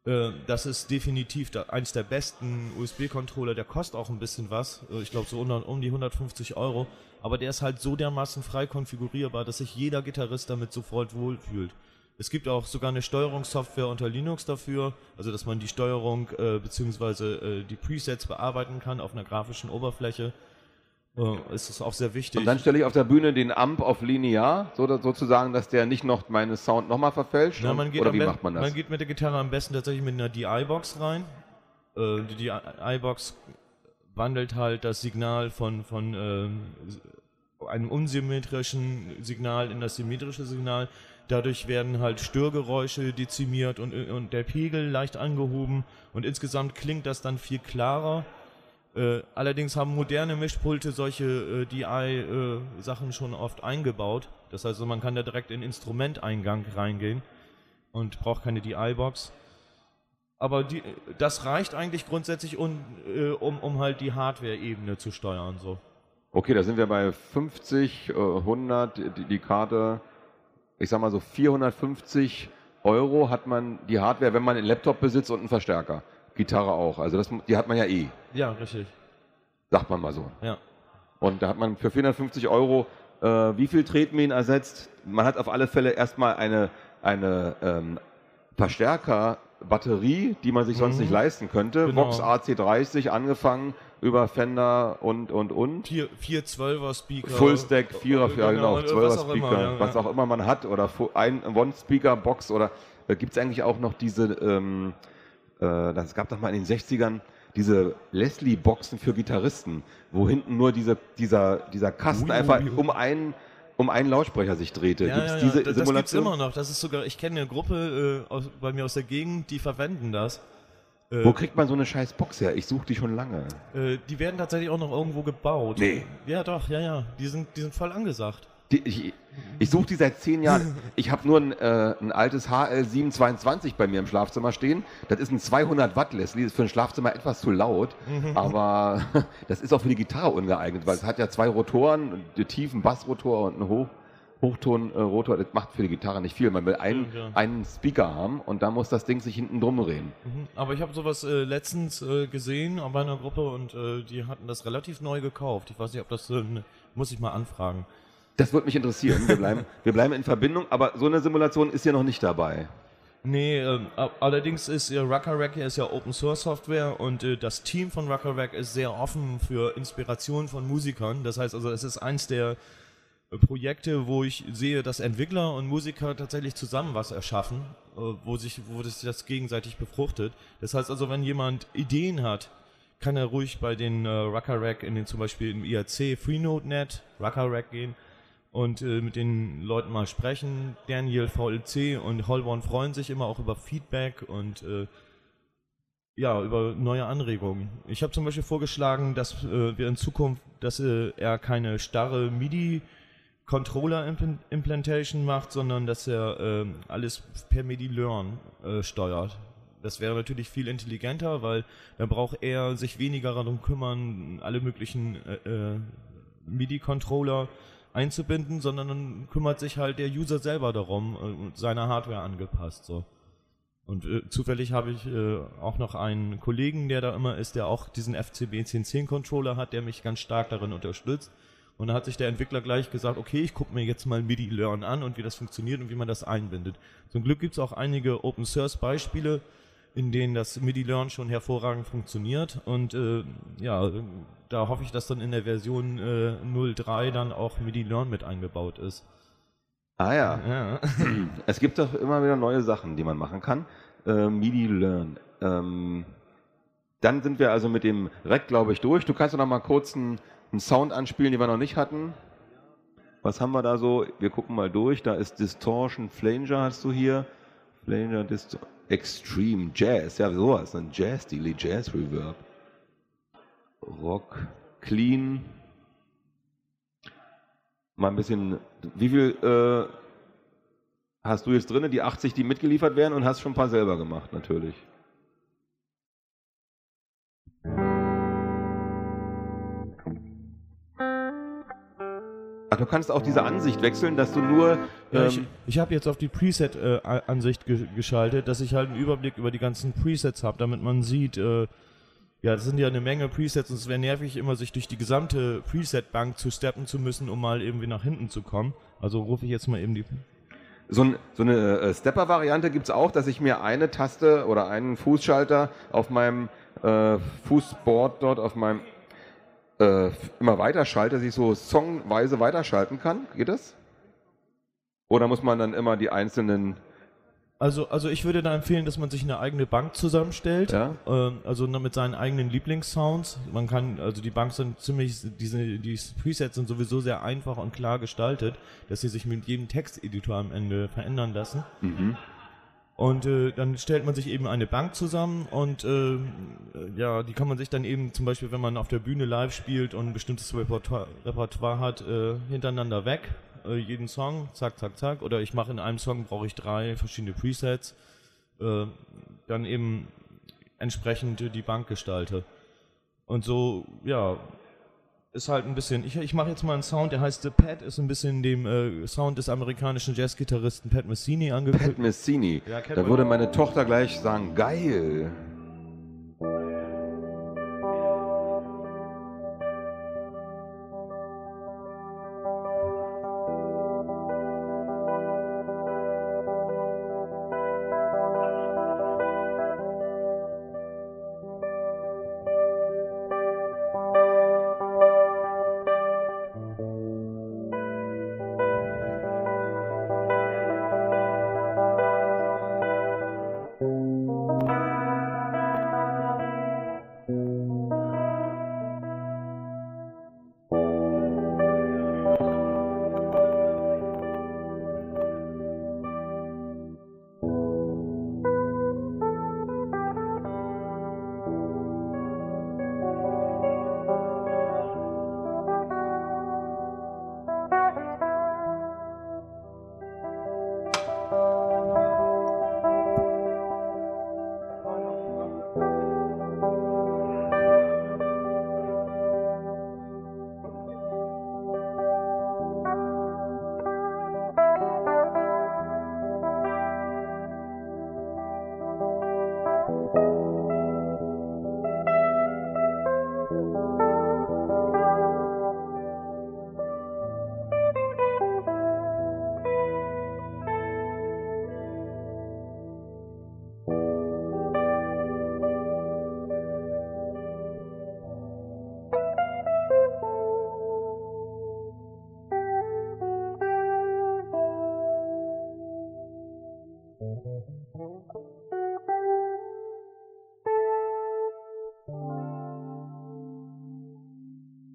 äh, das ist definitiv da, eins der besten USB-Controller. Der kostet auch ein bisschen was. Äh, Ich glaube so um, um die 150 Euro. Aber der ist halt so dermaßen frei konfigurierbar, dass sich jeder Gitarrist damit sofort wohlfühlt. Es gibt auch sogar eine Steuerungssoftware unter Linux dafür, also dass man die Steuerung äh, bzw. Äh, die Presets bearbeiten kann auf einer grafischen Oberfläche. Äh, es ist auch sehr wichtig. Und dann stelle ich auf der Bühne den Amp auf linear, so, sozusagen, dass der nicht noch meine Sound nochmal verfälscht. Und- man geht Oder wie macht man das? Man geht mit der Gitarre am besten tatsächlich mit einer DI-Box rein. Äh, die DI-Box wandelt halt das Signal von, von ähm, einem unsymmetrischen Signal in das symmetrische Signal. Dadurch werden halt Störgeräusche dezimiert und, und der Pegel leicht angehoben und insgesamt klingt das dann viel klarer. Äh, allerdings haben moderne Mischpulte solche äh, DI-Sachen schon oft eingebaut. Das heißt, man kann da direkt in Instrumenteingang reingehen und braucht keine DI-Box. Aber die, das reicht eigentlich grundsätzlich, um, äh, um, um halt die Hardware-Ebene zu steuern. So. Okay, da sind wir bei 50, äh, 100, die, die Karte, ich sag mal so 450 Euro hat man die Hardware, wenn man einen Laptop besitzt und einen Verstärker. Gitarre auch. Also das, die hat man ja eh, Ja, richtig. sagt man mal so. Ja. Und da hat man für 450 Euro äh, wie viel Tretminen ersetzt? Man hat auf alle Fälle erstmal eine, eine ähm, Verstärkerbatterie, die man sich sonst Mhm. nicht leisten könnte. Genau. Vox AC30 angefangen über Fender und, und, und. Vier, vier 12er Speaker. Fullstack, Vierer, ja genau, und 12er was auch Speaker, immer, ja, was ja. auch immer man hat oder ein One-Speaker-Box oder äh, gibt es eigentlich auch noch diese, ähm, äh, das gab doch mal in den 60ern diese Leslie-Boxen für Gitarristen, wo hinten nur diese, dieser, dieser Kasten Ui, einfach ui, ui. um einen, um einen Lautsprecher sich drehte. Ja, Gibt's ja, ja, diese das, das gibt's Simulation? immer noch. Das ist sogar, ich kenne eine Gruppe äh, aus, bei mir aus der Gegend, die verwenden das. Äh, Wo kriegt man so eine scheiß Box her? Ich suche die schon lange. äh, die werden tatsächlich auch noch irgendwo gebaut. Nee. Ja, doch, ja, ja. Die sind, die sind voll angesagt. Die, ich ich suche die seit zehn Jahren. Ich habe nur ein, äh, ein altes HL722 bei mir im Schlafzimmer stehen. Das ist ein 200 Watt Leslie, ist für ein Schlafzimmer etwas zu laut, aber das ist auch für die Gitarre ungeeignet, weil es hat ja zwei Rotoren, einen tiefen Bassrotor und einen Hoch, Hochtonrotor. Das macht für die Gitarre nicht viel. Man will einen, Ja, ja. einen Speaker haben und da muss das Ding sich hinten drum drehen. Mhm. Aber ich habe sowas äh, letztens äh, gesehen bei einer Gruppe und äh, die hatten das relativ neu gekauft. Ich weiß nicht, ob das, äh, ne- muss ich mal anfragen. Das würde mich interessieren. Wir bleiben, wir bleiben in Verbindung, aber so eine Simulation ist hier noch nicht dabei. Nee, a- allerdings ist äh, Ruckerrack ist ja Open Source Software und äh, das Team von Ruckerrack ist sehr offen für Inspiration von Musikern. Das heißt also, es ist eins der äh, Projekte, wo ich sehe, dass Entwickler und Musiker tatsächlich zusammen was erschaffen, äh, wo sich, wo das, das gegenseitig befruchtet. Das heißt also, wenn jemand Ideen hat, kann er ruhig bei den äh, Ruckerrack in den zum Beispiel im IRC Freenode.net Ruckerrack gehen und äh, mit den Leuten mal sprechen. Daniel VLC und Holborn freuen sich immer auch über Feedback und äh, ja, über neue Anregungen. Ich habe zum Beispiel vorgeschlagen, dass äh, wir in Zukunft, dass äh, er keine starre MIDI Controller Impl- Implantation macht, sondern dass er ähm, alles per MIDI Learn äh, steuert. Das wäre natürlich viel intelligenter, weil dann braucht er sich weniger darum kümmern, alle möglichen äh, äh, MIDI-Controller einzubinden, sondern dann kümmert sich halt der User selber darum äh, und seiner Hardware angepasst. So. Und äh, zufällig habe ich äh, auch noch einen Kollegen, der da immer ist, der auch diesen FCB 1010 Controller hat, der mich ganz stark darin unterstützt. Und da hat sich der Entwickler gleich gesagt, okay, ich gucke mir jetzt mal MIDI Learn an und wie das funktioniert und wie man das einbindet. Zum Glück gibt es auch einige Open Source Beispiele, in denen das MIDI Learn schon hervorragend funktioniert. Und äh, ja, da hoffe ich, dass dann in der Version äh, 03 dann auch MIDI Learn mit eingebaut ist. Ah ja. Ja. Es gibt doch immer wieder neue Sachen, die man machen kann. Äh, MIDI Learn. Ähm, dann sind wir also mit dem Rack, glaube ich, durch. Du kannst doch noch mal kurz einen, einen Sound anspielen, den wir noch nicht hatten. Was haben wir da so? Wir gucken mal durch. Da ist Distortion, Flanger hast du hier. Flanger, Dist Extreme Jazz. Ja, sowas. Ein Jazz, Daily Jazz Reverb. Rock, Clean. Mal ein bisschen. Wie viel äh, hast du jetzt drin? Die 80, die mitgeliefert werden und hast schon ein paar selber gemacht, natürlich. Ach, du kannst auch diese Ansicht wechseln, dass du nur. Ja, ich ähm, ich habe jetzt auf die Preset-Ansicht ge geschaltet, dass ich halt einen Überblick über die ganzen Presets habe, damit man sieht, äh, ja, das sind ja eine Menge Presets und es wäre nervig, immer sich durch die gesamte Preset-Bank zu steppen zu müssen, um mal irgendwie nach hinten zu kommen. Also rufe ich jetzt mal eben die. So, ein, so eine äh, Stepper-Variante gibt es auch, dass ich mir eine Taste oder einen Fußschalter auf meinem äh, Fußboard dort, auf meinem äh, immer weiter schalte, dass ich so songweise weiterschalten kann. Geht das? Oder muss man dann immer die einzelnen. Also, also ich würde da empfehlen, dass man sich eine eigene Bank zusammenstellt. Ja? Ähm, also mit seinen eigenen Lieblingssounds. Man kann, also die Bank sind ziemlich, diese, die Presets sind sowieso sehr einfach und klar gestaltet, dass sie sich mit jedem Texteditor am Ende verändern lassen. Mhm. Und äh, dann stellt man sich eben eine Bank zusammen und äh, ja, die kann man sich dann eben zum Beispiel, wenn man auf der Bühne live spielt und ein bestimmtes Repertoire, Repertoire hat, äh, hintereinander weg. Äh, jeden Song, zack, zack, zack. Oder ich mache in einem Song, brauche ich drei verschiedene Presets. Äh, dann eben entsprechend die Bank gestalte. Und so, ja, ist halt ein bisschen. Ich, ich mache jetzt mal einen Sound, der heißt The Pat, ist ein bisschen dem äh, Sound des amerikanischen Jazzgitarristen Pat Messini Pat angekündigt. Messini. Ja, da würde meine Tochter gleich sagen, geil.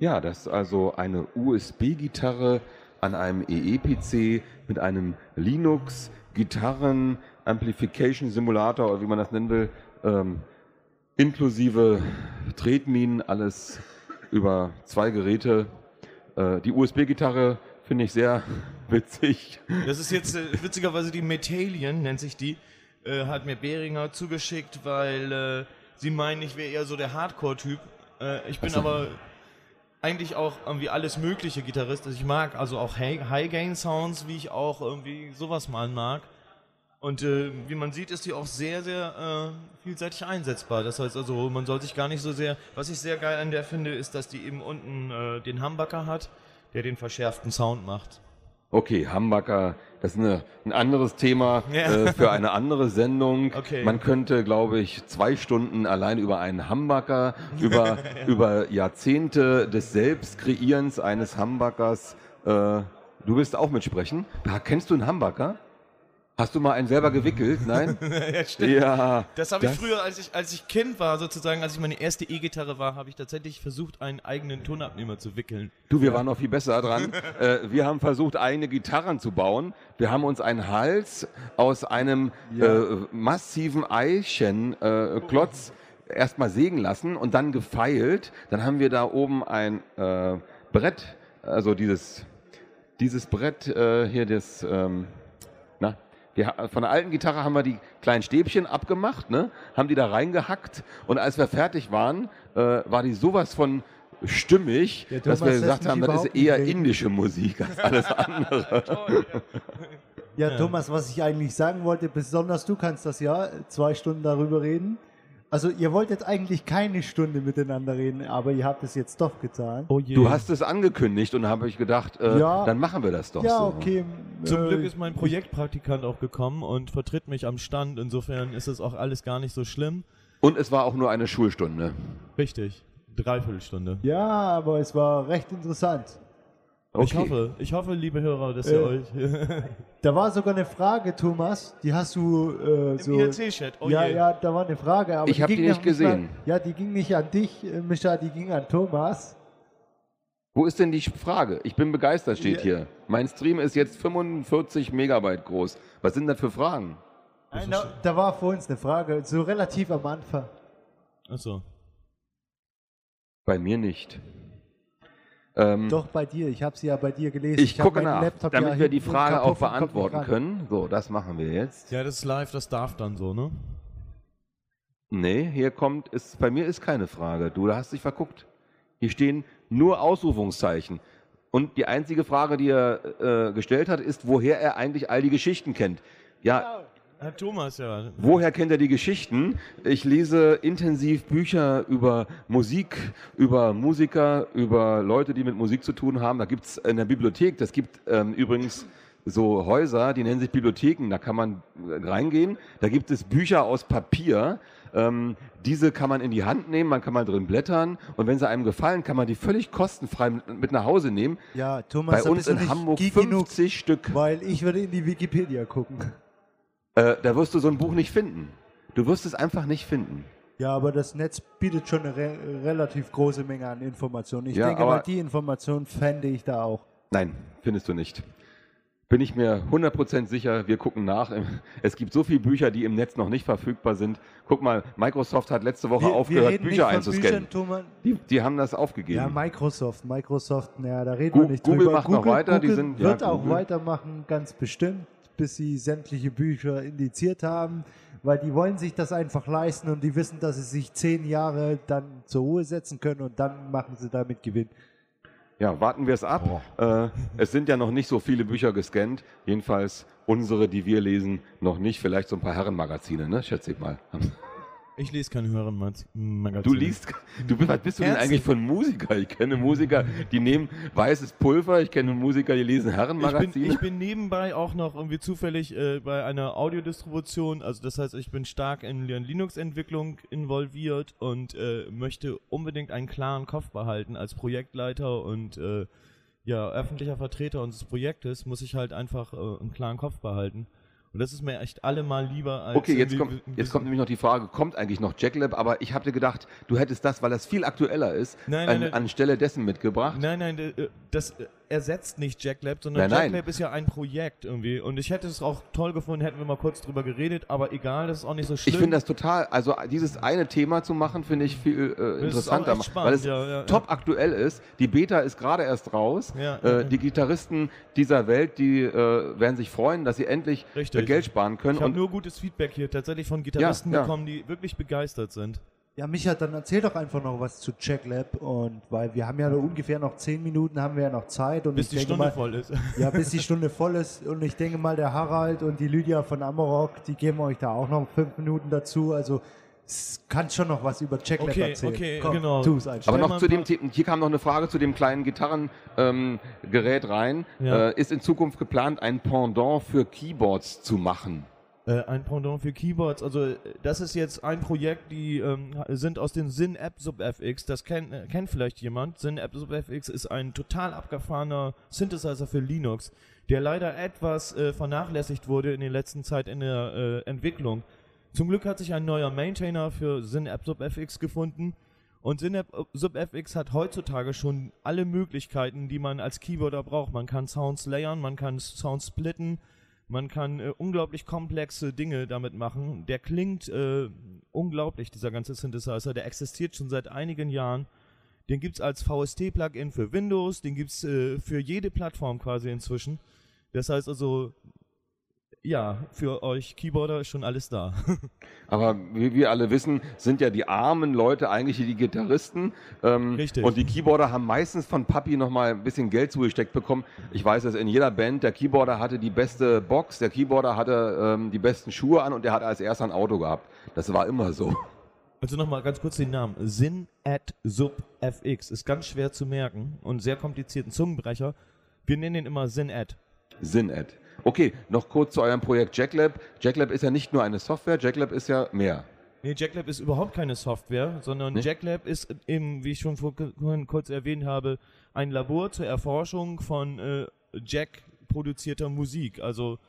Ja, das ist also eine USB-Gitarre an einem EE-PC mit einem Linux Gitarren Amplification Simulator oder wie man das nennen will, ähm, inklusive Tretminen, alles über zwei Geräte. Äh, die USB-Gitarre finde ich sehr witzig. Das ist jetzt äh, witzigerweise die Metallion, nennt sich die. Äh, hat mir Behringer zugeschickt, weil äh, sie meinen, ich wäre eher so der Hardcore-Typ. Äh, ich bin Ach so. aber eigentlich auch irgendwie alles mögliche Gitarrist. Also ich mag also auch Hi- High-Gain-Sounds, wie ich auch irgendwie sowas mal mag. Und äh, wie man sieht, ist die auch sehr, sehr äh, vielseitig einsetzbar. Das heißt also, man soll sich gar nicht so sehr. Was ich sehr geil an der finde, ist, dass die eben unten äh, den Humbucker hat, der den verschärften Sound macht. Okay, Hamburger, das ist eine, ein anderes Thema Ja. äh, für eine andere Sendung. Okay. Man könnte, glaube ich, zwei Stunden allein über einen Hamburger, über, über Jahrzehnte des Selbstkreierens eines Hamburgers. Äh, du willst auch mitsprechen? Ja, kennst du einen Hamburger? Hast du mal einen selber gewickelt? Nein? ja, stimmt. ja. Das habe ich früher, als ich, als ich Kind war, sozusagen, als ich meine erste E-Gitarre war, habe ich tatsächlich versucht, einen eigenen Tonabnehmer zu wickeln. Du, wir waren noch viel besser dran. äh, wir haben versucht, eigene Gitarren zu bauen. Wir haben uns einen Hals aus einem äh, massiven Eichenklotz äh, erstmal sägen lassen und dann gefeilt. Dann haben wir da oben ein äh, Brett, also dieses, dieses Brett äh, hier, das, ähm, wir, von der alten Gitarre haben wir die kleinen Stäbchen abgemacht, ne? haben die da reingehackt und als wir fertig waren, äh, war die sowas von stimmig, Der dass wir gesagt haben, das ist eher indische Musik als alles andere. Ja, Thomas, was ich eigentlich sagen wollte, besonders du kannst das ja zwei Stunden darüber reden. Also ihr wolltet eigentlich keine Stunde miteinander reden, aber ihr habt es jetzt doch getan. Oh je. Du hast es angekündigt und habe ich gedacht, äh, Ja. dann machen wir das doch ja, so. okay. Zum äh, Glück ist mein Projektpraktikant auch gekommen und vertritt mich am Stand. Insofern ist es auch alles gar nicht so schlimm. Und es war auch nur eine Schulstunde. Richtig. Dreiviertelstunde. Ja, aber es war recht interessant. Ich hoffe, ich hoffe, liebe Hörer, dass ihr Äh, euch Da war sogar eine Frage, Thomas, die hast du äh, so. im IRC-Chat. Oh ja, je. ja, da war eine Frage, aber Ich hab die ging nicht noch gesehen. Ja, die ging nicht an dich, äh, Mischa, die ging an Thomas. Wo ist denn die Frage? Ich bin begeistert, steht Ja. hier. Mein Stream ist jetzt 45 Megabyte groß. Was sind das für Fragen? Nein, da, da war vor uns eine Frage, so relativ am Anfang. Achso. Bei mir nicht. Ähm, Doch bei dir, ich habe sie ja bei dir gelesen. ich hab gucke nach, Laptop damit ja wir die Frage auch beantworten können. So, das machen wir jetzt. Ja, das ist live, das darf dann so, ne? Nee, hier kommt, ist, bei mir ist keine Frage. Du hast dich verguckt. Hier stehen nur Ausrufungszeichen. Und die einzige Frage, die er äh, gestellt hat, ist, woher er eigentlich all die Geschichten kennt. Ja, Herr Thomas, ja. woher kennt er die Geschichten? Ich lese intensiv Bücher über Musik, über Musiker, über Leute, die mit Musik zu tun haben. Da gibt es in der Bibliothek, das gibt ähm, übrigens so Häuser, die nennen sich Bibliotheken, da kann man äh, reingehen. Da gibt es Bücher aus Papier. Ähm, diese kann man in die Hand nehmen, man kann mal drin blättern und wenn sie einem gefallen, kann man die völlig kostenfrei mit, nach Hause nehmen. Ja, Thomas, Bei uns in Hamburg geek 50 genug, Stück. weil ich würde in die Wikipedia gucken. Äh, da wirst du so ein Buch nicht finden. Du wirst es einfach nicht finden. Ja, aber das Netz bietet schon eine re relativ große Menge an Informationen. Ich Ja, denke aber- mal, die Informationen fände ich da auch. Nein, findest du nicht. Bin ich mir 100% sicher, wir gucken nach. Es gibt so viele Bücher, die im Netz noch nicht verfügbar sind. Guck mal, Microsoft hat letzte Woche aufgehört, Bücher einzuscannen. Thomas. Die, die haben das Ja, aufgegeben. Microsoft, Microsoft, naja, da reden Gu- wir nicht Google drüber. macht noch weiter, die Google sind- ja, wird auch Google. weitermachen, ganz bestimmt, bis sie sämtliche Bücher indiziert haben, weil die wollen sich das einfach leisten und die wissen, dass sie sich zehn Jahre dann zur Ruhe setzen können und dann machen sie damit Gewinn. Ja, warten wir es ab. Äh, es sind ja noch nicht so viele Bücher gescannt. Jedenfalls unsere, die wir lesen, noch nicht. Vielleicht so ein paar Herrenmagazine, ne? schätze ich mal. Ich lese keine Hörenmagazine. Du liest, du bist, was bist du denn eigentlich ein Musiker? Ich kenne Musiker, die nehmen weißes Pulver. Ich kenne Musiker, die lesen Ich bin, Herrenmagazine. ich bin nebenbei auch noch irgendwie zufällig äh, bei einer Audiodistribution, also das heißt, ich bin stark in der Linux-Entwicklung involviert und äh, möchte unbedingt einen klaren Kopf behalten als Projektleiter und äh, ja, öffentlicher Vertreter unseres Projektes muss ich halt einfach äh, einen klaren Kopf behalten. Und das ist mir echt allemal lieber als. Okay, jetzt kommt, jetzt kommt nämlich noch die Frage, kommt eigentlich noch JackLab? Aber ich habe dir gedacht, du hättest das, weil das viel aktueller ist, Nein, an, nein, nein. anstelle dessen mitgebracht. Nein, nein, äh, das äh, ersetzt nicht JackLab, sondern Nein, nein. JackLab ist ja ein Projekt irgendwie. Und ich hätte es auch toll gefunden, hätten wir mal kurz drüber geredet, aber egal, das ist auch nicht so schlimm. Ich finde das total, also dieses eine Thema zu machen, finde ich viel äh, interessanter, echt weil spannend, es ja, ja, top aktuell ist. Die Beta ist gerade erst raus. Ja, äh, ja, ja. Die Gitarristen dieser Welt, die äh, werden sich freuen, dass sie endlich äh, Geld sparen können. Ich habe nur gutes Feedback hier tatsächlich von Gitarristen Ja, ja. bekommen, die wirklich begeistert sind. Ja, Micha, dann erzähl doch einfach noch was zu JackLab und weil wir haben ja ungefähr noch zehn Minuten haben wir ja noch Zeit und Bis ich die denke Stunde mal, voll ist. Ja, bis die Stunde voll ist. Und ich denke mal, der Harald und die Lydia von Amarok, die geben euch da auch noch fünf Minuten dazu. Also es kann schon noch was über Checklab Okay, erzählen. okay, Komm, genau. Tu es einfach. aber noch zu dem Thema, hier kam noch eine Frage zu dem kleinen Gitarrengerät ähm, rein. Ja. Äh, ist in Zukunft geplant, ein Pendant für Keyboards zu machen? Äh, ein Pendant für Keyboards. Also äh, das ist jetzt ein Projekt, die ähm, sind aus den Syn App Sub FX. Das kennt, äh, kennt vielleicht jemand. Syn App Sub FX ist ein total abgefahrener Synthesizer für Linux, der leider etwas äh, vernachlässigt wurde in der letzten Zeit in der äh, Entwicklung. Zum Glück hat sich ein neuer Maintainer für Syn App Sub FX gefunden. Und Syn App Sub FX hat heutzutage schon alle Möglichkeiten, die man als Keyboarder braucht. Man kann Sounds layern, man kann Sounds splitten, man kann äh, unglaublich komplexe Dinge damit machen. Der klingt äh, unglaublich, dieser ganze Synthesizer. Der existiert schon seit einigen Jahren. Den gibt's als VST-Plugin für Windows, den gibt's äh, für jede Plattform quasi inzwischen. Das heißt also, ja, für euch Keyboarder ist schon alles da. Aber wie wir alle wissen, sind ja die armen Leute eigentlich die Gitarristen. Ähm, Richtig. Und die Keyboarder haben meistens von Papi nochmal ein bisschen Geld zugesteckt bekommen. Ich weiß dass in jeder Band, der Keyboarder hatte die beste Box, der Keyboarder hatte ähm, die besten Schuhe an und der hat als erster ein Auto gehabt. Das war immer so. Also nochmal ganz kurz den Namen. Sin at Sub FX. Ist ganz schwer zu merken und sehr komplizierten Zungenbrecher. Wir nennen ihn immer Sin at. Syn-Ad. Okay, noch kurz zu eurem Projekt JackLab. JackLab ist ja nicht nur eine Software, JackLab ist ja mehr. Nee, JackLab ist überhaupt keine Software, sondern Nee? JackLab ist eben, wie ich schon vorhin kurz erwähnt habe, ein Labor zur Erforschung von äh, Jack-produzierter Musik. Also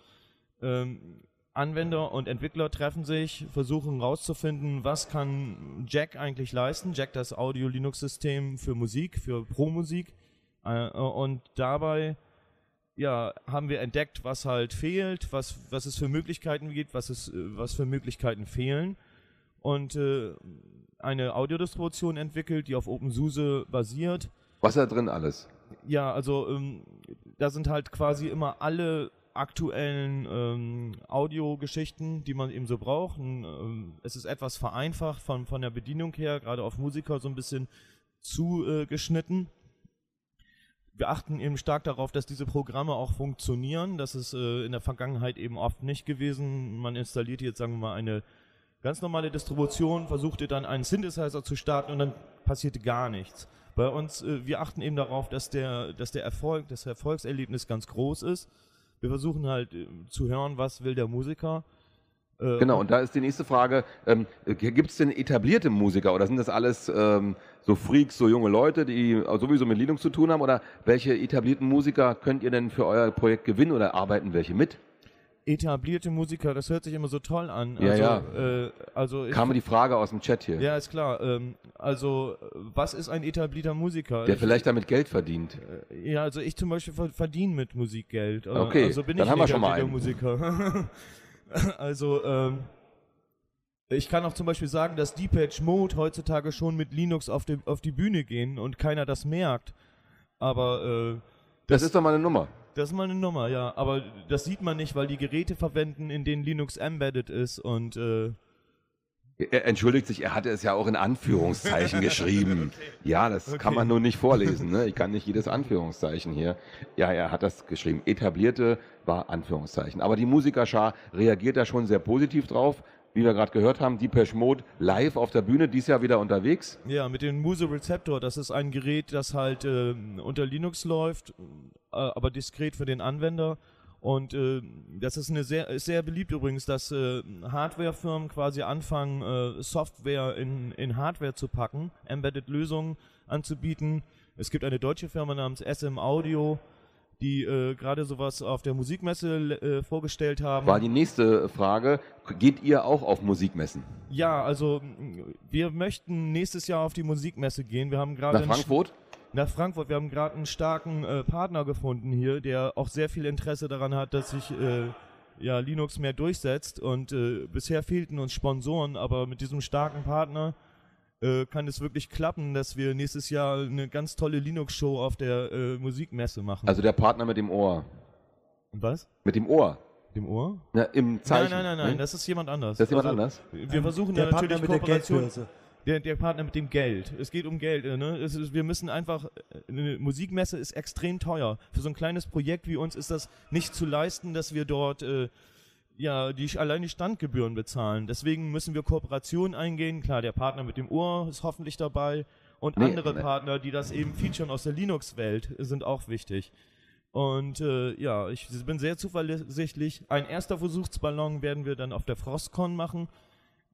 ähm, Anwender und Entwickler treffen sich, versuchen herauszufinden, was kann Jack eigentlich leisten. Jack, das Audio-Linux-System für Musik, für Pro-Musik. Äh, und dabei ja, haben wir entdeckt, was halt fehlt, was, was es für Möglichkeiten gibt, was, es, äh, was für Möglichkeiten fehlen. Und äh, eine Audiodistribution entwickelt, die auf OpenSUSE basiert. Was ist da drin alles? Ja, also ähm, da sind halt quasi immer alle aktuellen ähm, Audiogeschichten, die man eben so braucht. Und, ähm, es ist etwas vereinfacht von, von der Bedienung her, gerade auf Musiker so ein bisschen zugeschnitten. Wir achten eben stark darauf, dass diese Programme auch funktionieren. Das ist äh, in der Vergangenheit eben oft nicht gewesen. Man installiert jetzt, sagen wir mal, eine ganz normale Distribution, versuchte dann einen Synthesizer zu starten und dann passierte gar nichts. Bei uns, äh, wir achten eben darauf, dass der, dass der Erfolg, das Erfolgserlebnis ganz groß ist. Wir versuchen halt äh, zu hören, was will der Musiker. Äh, Genau, und da ist die nächste Frage, ähm, gibt es denn etablierte Musiker oder sind das alles ähm, so Freaks, so junge Leute, die sowieso mit Linux zu tun haben oder welche etablierten Musiker könnt ihr denn für euer Projekt gewinnen oder arbeiten welche mit? etablierte Musiker, das hört sich immer so toll an. Ja, also, ja. Äh, also ich, Kam mir die Frage aus dem Chat hier, ja, ist klar. Ähm, also, äh, was ist ein etablierter Musiker? der Ich- vielleicht damit Geld verdient. Ja, also ich zum Beispiel ver- verdiene mit Musik Geld. Äh, Okay, also bin dann ich haben wir schon mal etablierter Musiker. also, ähm, ich kann auch zum Beispiel sagen, dass Deepatch Mode heutzutage schon mit Linux auf, dem, auf die Bühne gehen und keiner das merkt. Aber äh, Das ist doch mal eine Nummer. das ist mal eine Nummer, ja. Aber das sieht man nicht, weil die Geräte verwenden, in denen Linux embedded ist und äh, Er entschuldigt sich, er hatte es ja auch in Anführungszeichen geschrieben. Ja, das Okay. kann man nur nicht vorlesen. Ne? Ich kann nicht jedes Anführungszeichen hier. Ja, er hat das geschrieben. Etablierte war Anführungszeichen. Aber die Musikerschar reagiert da schon sehr positiv drauf. Wie wir gerade gehört haben, Depeche Mode live auf der Bühne, dies Jahr wieder unterwegs. Ja, mit dem Muse Receptor, das ist ein Gerät, das halt ähm, unter Linux läuft, äh, aber diskret für den Anwender. Und äh, das ist eine sehr, ist sehr beliebt übrigens, dass äh, Hardwarefirmen quasi anfangen, äh, Software in, in Hardware zu packen, Embedded-Lösungen anzubieten. Es gibt eine deutsche Firma namens SM Audio, die äh, gerade sowas auf der Musikmesse äh, vorgestellt haben. War die nächste Frage. Geht ihr auch auf Musikmessen? ja, also wir möchten nächstes Jahr auf die Musikmesse gehen. Wir haben gerade Nach Frankfurt? Nach Frankfurt. Wir haben gerade einen starken äh, Partner gefunden hier, der auch sehr viel Interesse daran hat, dass sich äh, ja, Linux mehr durchsetzt. Und äh, bisher fehlten uns Sponsoren, aber mit diesem starken Partner äh, kann es wirklich klappen, dass wir nächstes Jahr eine ganz tolle Linux-Show auf der äh, Musikmesse machen. Also der Partner mit dem Ohr. was? Mit dem Ohr. Dem Ohr? Na, Im Zeichen. nein, nein, nein, nein, ne? das ist jemand anders. Das ist jemand Also, anders? Wir versuchen der ja Partner natürlich mit der Kooperation. Geldbörse. Der, der Partner mit dem Geld. Es geht um Geld. äh, Ne? Ist, wir müssen einfach. äh, Eine Musikmesse ist extrem teuer. Für so ein kleines Projekt wie uns ist das nicht zu leisten, dass wir dort äh, ja die allein die Standgebühren bezahlen. Deswegen müssen wir Kooperationen eingehen. Klar, der Partner mit dem Ohr ist hoffentlich dabei und Nee, andere ne. Partner, die das eben featuren aus der Linux-Welt, sind auch wichtig. Und äh, ja, ich bin sehr zuversichtlich. Ein erster Versuchsballon werden wir dann auf der Frostcon machen.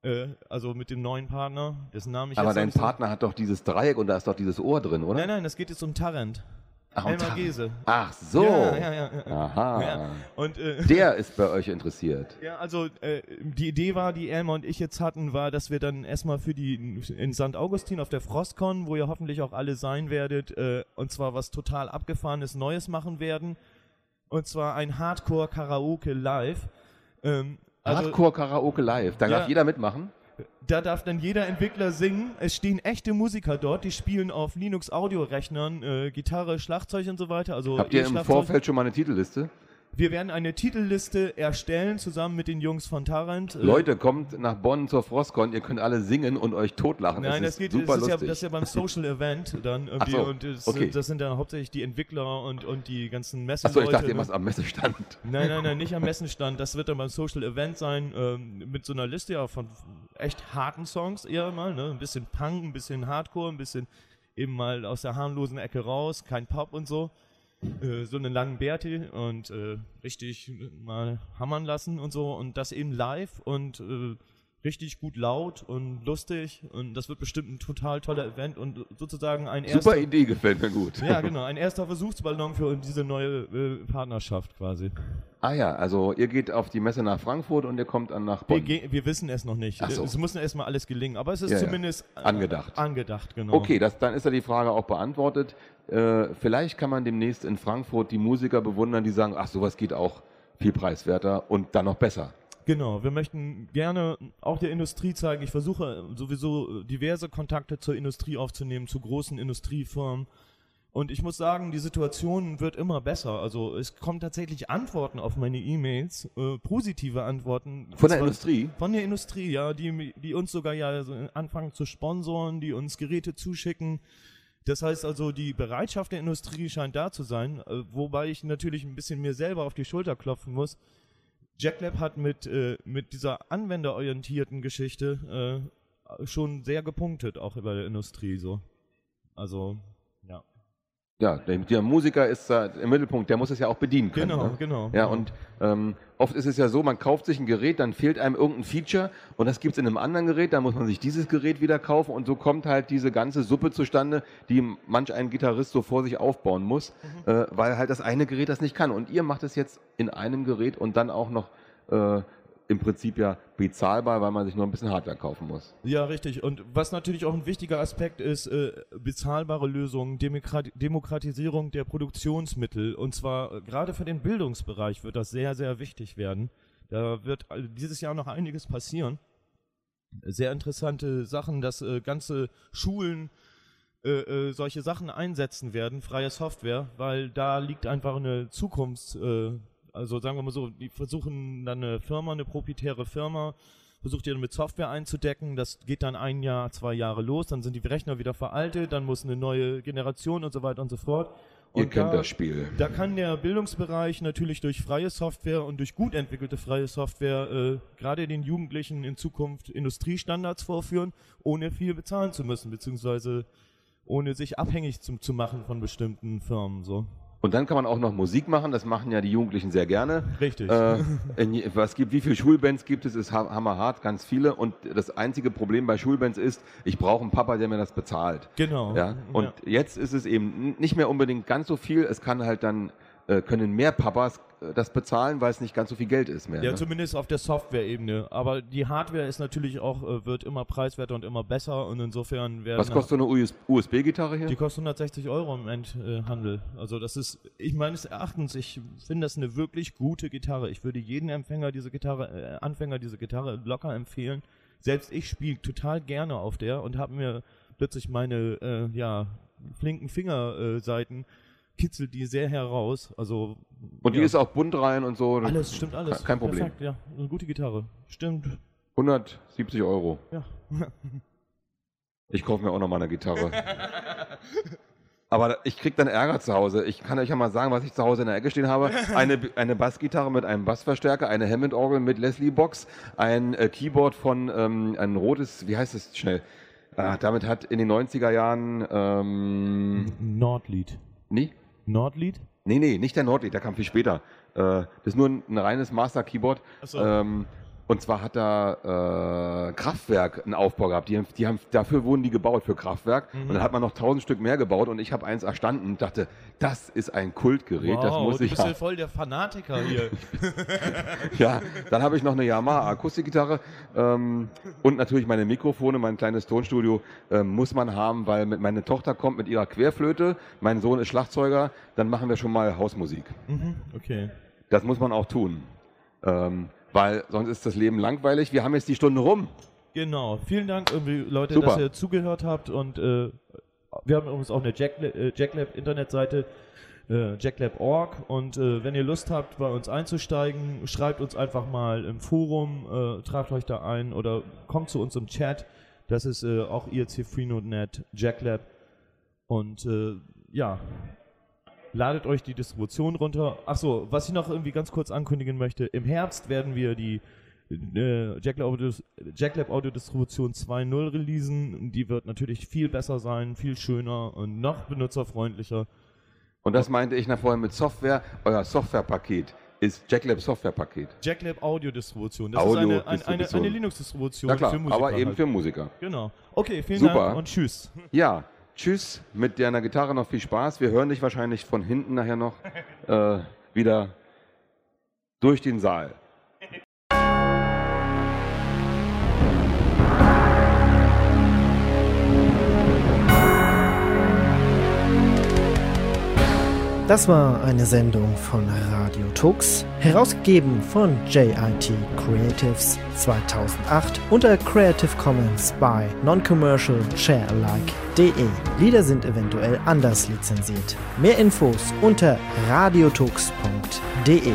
Äh, also mit dem neuen Partner, dessen Namen ich Aber jetzt dein nicht Partner hat doch dieses Dreieck und da ist doch dieses Ohr drin, oder? Nein, nein, es geht jetzt um Tarrant. Ach, und Elmar Gese. Ach so. Ja, ja, ja. ja. Aha. Ja. Und äh, Der ist bei euch interessiert. ja, also äh, die Idee war, die Elmar und ich jetzt hatten, war, dass wir dann erstmal für die in St. Augustin auf der Frostcon, wo ihr hoffentlich auch alle sein werdet, äh, und zwar was total abgefahrenes Neues machen werden. Und zwar ein Hardcore Karaoke live. Ähm, also, Hardcore Karaoke live. Da Ja. darf jeder mitmachen. Da darf dann jeder Entwickler singen. Es stehen echte Musiker dort, die spielen auf Linux Audiorechnern äh, Gitarre, Schlagzeug und so weiter. Also Habt ihr im. Vorfeld schon mal eine Titelliste? Wir werden eine Titelliste erstellen zusammen mit den Jungs von Tarrant. Äh, Leute, kommt nach Bonn zur Frostcon. Ihr könnt alle singen und euch totlachen. Nein, das das geht, ist super das ist, ja, das ist ja beim Social Event dann irgendwie so, und das, okay. das sind dann hauptsächlich die Entwickler und, und die ganzen Messeleute. Achso, ich dachte, ihr ne? macht am Messestand. Nein, nein, nein, nicht am Messenstand. Das wird dann beim Social Event sein, ähm, mit so einer Liste ja von echt harten Songs eher mal, ne? Ein bisschen Punk, ein bisschen Hardcore, ein bisschen eben mal aus der harmlosen Ecke raus, kein Pop und so. Äh, so einen langen Bärti und äh, richtig mal hammern lassen und so und das eben live und äh, richtig gut laut und lustig und das wird bestimmt ein total toller Event und sozusagen ein erster Super Idee, gefällt mir gut. ja, genau. Ein erster Versuchsballon für diese neue äh, Partnerschaft quasi. Ah ja, also ihr geht auf die Messe nach Frankfurt und ihr kommt dann nach Wir, Bonn. ge- wir wissen es noch nicht. Ach so. Es muss erstmal alles gelingen, aber es ist Ja, ja. zumindest äh, Angedacht. Angedacht, genau. Okay, das, dann ist ja die Frage auch beantwortet. Äh, vielleicht kann man demnächst in Frankfurt die Musiker bewundern, die sagen, ach, sowas geht auch viel preiswerter und dann noch besser. Genau, wir möchten gerne auch der Industrie zeigen. Ich versuche sowieso diverse Kontakte zur Industrie aufzunehmen, zu großen Industriefirmen, Und ich muss sagen, die Situation wird immer besser. Also es kommen tatsächlich Antworten auf meine E-Mails, äh, positive Antworten. Von der Industrie? Von der Industrie, ja, die, die uns sogar ja anfangen zu sponsoren, die uns Geräte zuschicken. Das heißt also, die Bereitschaft der Industrie scheint da zu sein, äh, wobei ich natürlich ein bisschen mir selber auf die Schulter klopfen muss. JackLab hat mit, äh, mit dieser anwenderorientierten Geschichte äh, schon sehr gepunktet, auch bei der Industrie so. Also, ja. Der, der Musiker ist da im Mittelpunkt, der muss es ja auch bedienen können. Genau, ne? genau. Ja, und ähm, oft ist es ja so, man kauft sich ein Gerät, dann fehlt einem irgendein Feature und das gibt es in einem anderen Gerät, dann muss man sich dieses Gerät wieder kaufen und so kommt halt diese ganze Suppe zustande, die manch ein Gitarrist so vor sich aufbauen muss, Mhm. äh, weil halt das eine Gerät das nicht kann. Und ihr macht es jetzt in einem Gerät und dann auch noch äh, im Prinzip ja bezahlbar, weil man sich nur ein bisschen Hardware kaufen muss. Ja, richtig. Und was natürlich auch ein wichtiger Aspekt ist, äh, bezahlbare Lösungen, Demokrati Demokratisierung der Produktionsmittel. Und zwar äh, gerade für den Bildungsbereich wird das sehr, sehr wichtig werden. Da wird äh, dieses Jahr noch einiges passieren. Sehr interessante Sachen, dass äh, ganze Schulen äh, äh, solche Sachen einsetzen werden, freie Software, weil da liegt einfach eine Zukunft, äh, also sagen wir mal so, die versuchen dann eine Firma, eine proprietäre Firma, versucht ihr mit Software einzudecken, das geht dann ein Jahr, zwei Jahre los, dann sind die Rechner wieder veraltet, dann muss eine neue Generation und so weiter und so fort. Ihr Und kennt da- das Spiel. da kann der Bildungsbereich natürlich durch freie Software und durch gut entwickelte freie Software äh, gerade den Jugendlichen in Zukunft Industriestandards vorführen, ohne viel bezahlen zu müssen, beziehungsweise ohne sich abhängig zu, zu machen von bestimmten Firmen. So. Und dann kann man auch noch Musik machen, das machen ja die Jugendlichen sehr gerne. Richtig. Äh, in, was gibt, wie viele Schulbands gibt es? Ist ha- hammerhart, ganz viele. Und das einzige Problem bei Schulbands ist, ich brauche einen Papa, der mir das bezahlt. genau. Ja? Und jetzt ist es eben nicht mehr unbedingt ganz so viel. Es kann halt dann, äh, können mehr Papas das bezahlen, weil es nicht ganz so viel Geld ist mehr. Ja, ne? zumindest auf der Software-Ebene. Aber die Hardware ist natürlich auch, äh, wird immer preiswerter und immer besser und insofern werden. Was kostet so eine US USB-Gitarre hier? Die kostet 160 Euro im Endhandel. Also das ist, ich meines Erachtens, ich finde das eine wirklich gute Gitarre. Ich würde jeden Empfänger diese Gitarre, äh, Anfänger diese Gitarre locker empfehlen. Selbst ich spiele total gerne auf der und habe mir plötzlich meine äh, ja, flinken Fingerseiten kitzelt die sehr heraus. Also Und die ja, ist auch bunt rein und so. alles stimmt alles. kein Problem. Perfekt, ja, eine gute Gitarre. Stimmt. 170 Euro. Ja. Ich kaufe mir auch noch mal eine Gitarre. Aber ich krieg dann Ärger zu Hause. Ich kann euch ja mal sagen, was ich zu Hause in der Ecke stehen habe. Eine, eine Bassgitarre mit einem Bassverstärker, eine Hammond-Orgel mit Leslie-Box, ein äh, Keyboard von, ähm, ein rotes, wie heißt es schnell? Ah, damit hat in den 90er Jahren, ähm, Nordlied. nee? Nordlied? Nee, nee, nicht der Nordlied, der kam viel später. Äh, das ist nur ein, ein reines Master-Keyboard. So. Ähm, und zwar hat da äh, Kraftwerk einen Aufbau gehabt. Die, haben- die haben, dafür wurden die gebaut, für Kraftwerk. Mhm. Und dann hat man noch tausend Stück mehr gebaut und ich habe eins erstanden und dachte, das ist ein Kultgerät, das Wow, muss du ich bist ja haben. voll der Fanatiker hier. Ja, dann habe ich noch eine Yamaha Akustikgitarre ähm, und natürlich meine Mikrofone, mein kleines Tonstudio ähm, muss man haben, weil mit, meine Tochter kommt mit ihrer Querflöte, mein Sohn ist Schlagzeuger, dann machen wir schon mal Hausmusik. mhm, okay. Das muss man auch tun. Ähm, weil sonst ist das Leben langweilig. Wir haben jetzt die Stunde rum. Genau. Vielen Dank, irgendwie, Leute, Super. dass ihr zugehört habt. Und äh, wir haben übrigens auch eine Jacklab, äh, Jacklab Internetseite, äh, jacklab.org. Und äh, wenn ihr Lust habt, bei uns einzusteigen, schreibt uns einfach mal im Forum, äh, tragt euch da ein oder kommt zu uns im Chat. Das ist äh, auch ircfree.net, Jacklab. Und äh, ja, ladet euch die Distribution runter. Achso, was ich noch irgendwie ganz kurz ankündigen möchte, im Herbst werden wir die äh, Jacklab Audio, Jacklab Audio Distribution 2.0 releasen. Die wird natürlich viel besser sein, viel schöner und noch benutzerfreundlicher. Und das meinte ich nach vorher mit Software. Euer Softwarepaket ist Jacklab Softwarepaket. Jacklab Audio Distribution. Das ist eine, eine, eine, eine Linux-Distribution für Musiker. aber eben halt. für Musiker. Genau. Okay, vielen Super. Dank und tschüss. Ja, tschüss. Mit deiner Gitarre noch viel Spaß. Wir hören dich wahrscheinlich von hinten nachher noch äh, wieder durch den Saal. Das war eine Sendung von Radio Tux, herausgegeben von JIT Creatives 2008 unter Creative Commons by Non-Commercial Sharealike.de. Lieder sind eventuell anders lizenziert. Mehr Infos unter radiotux.de.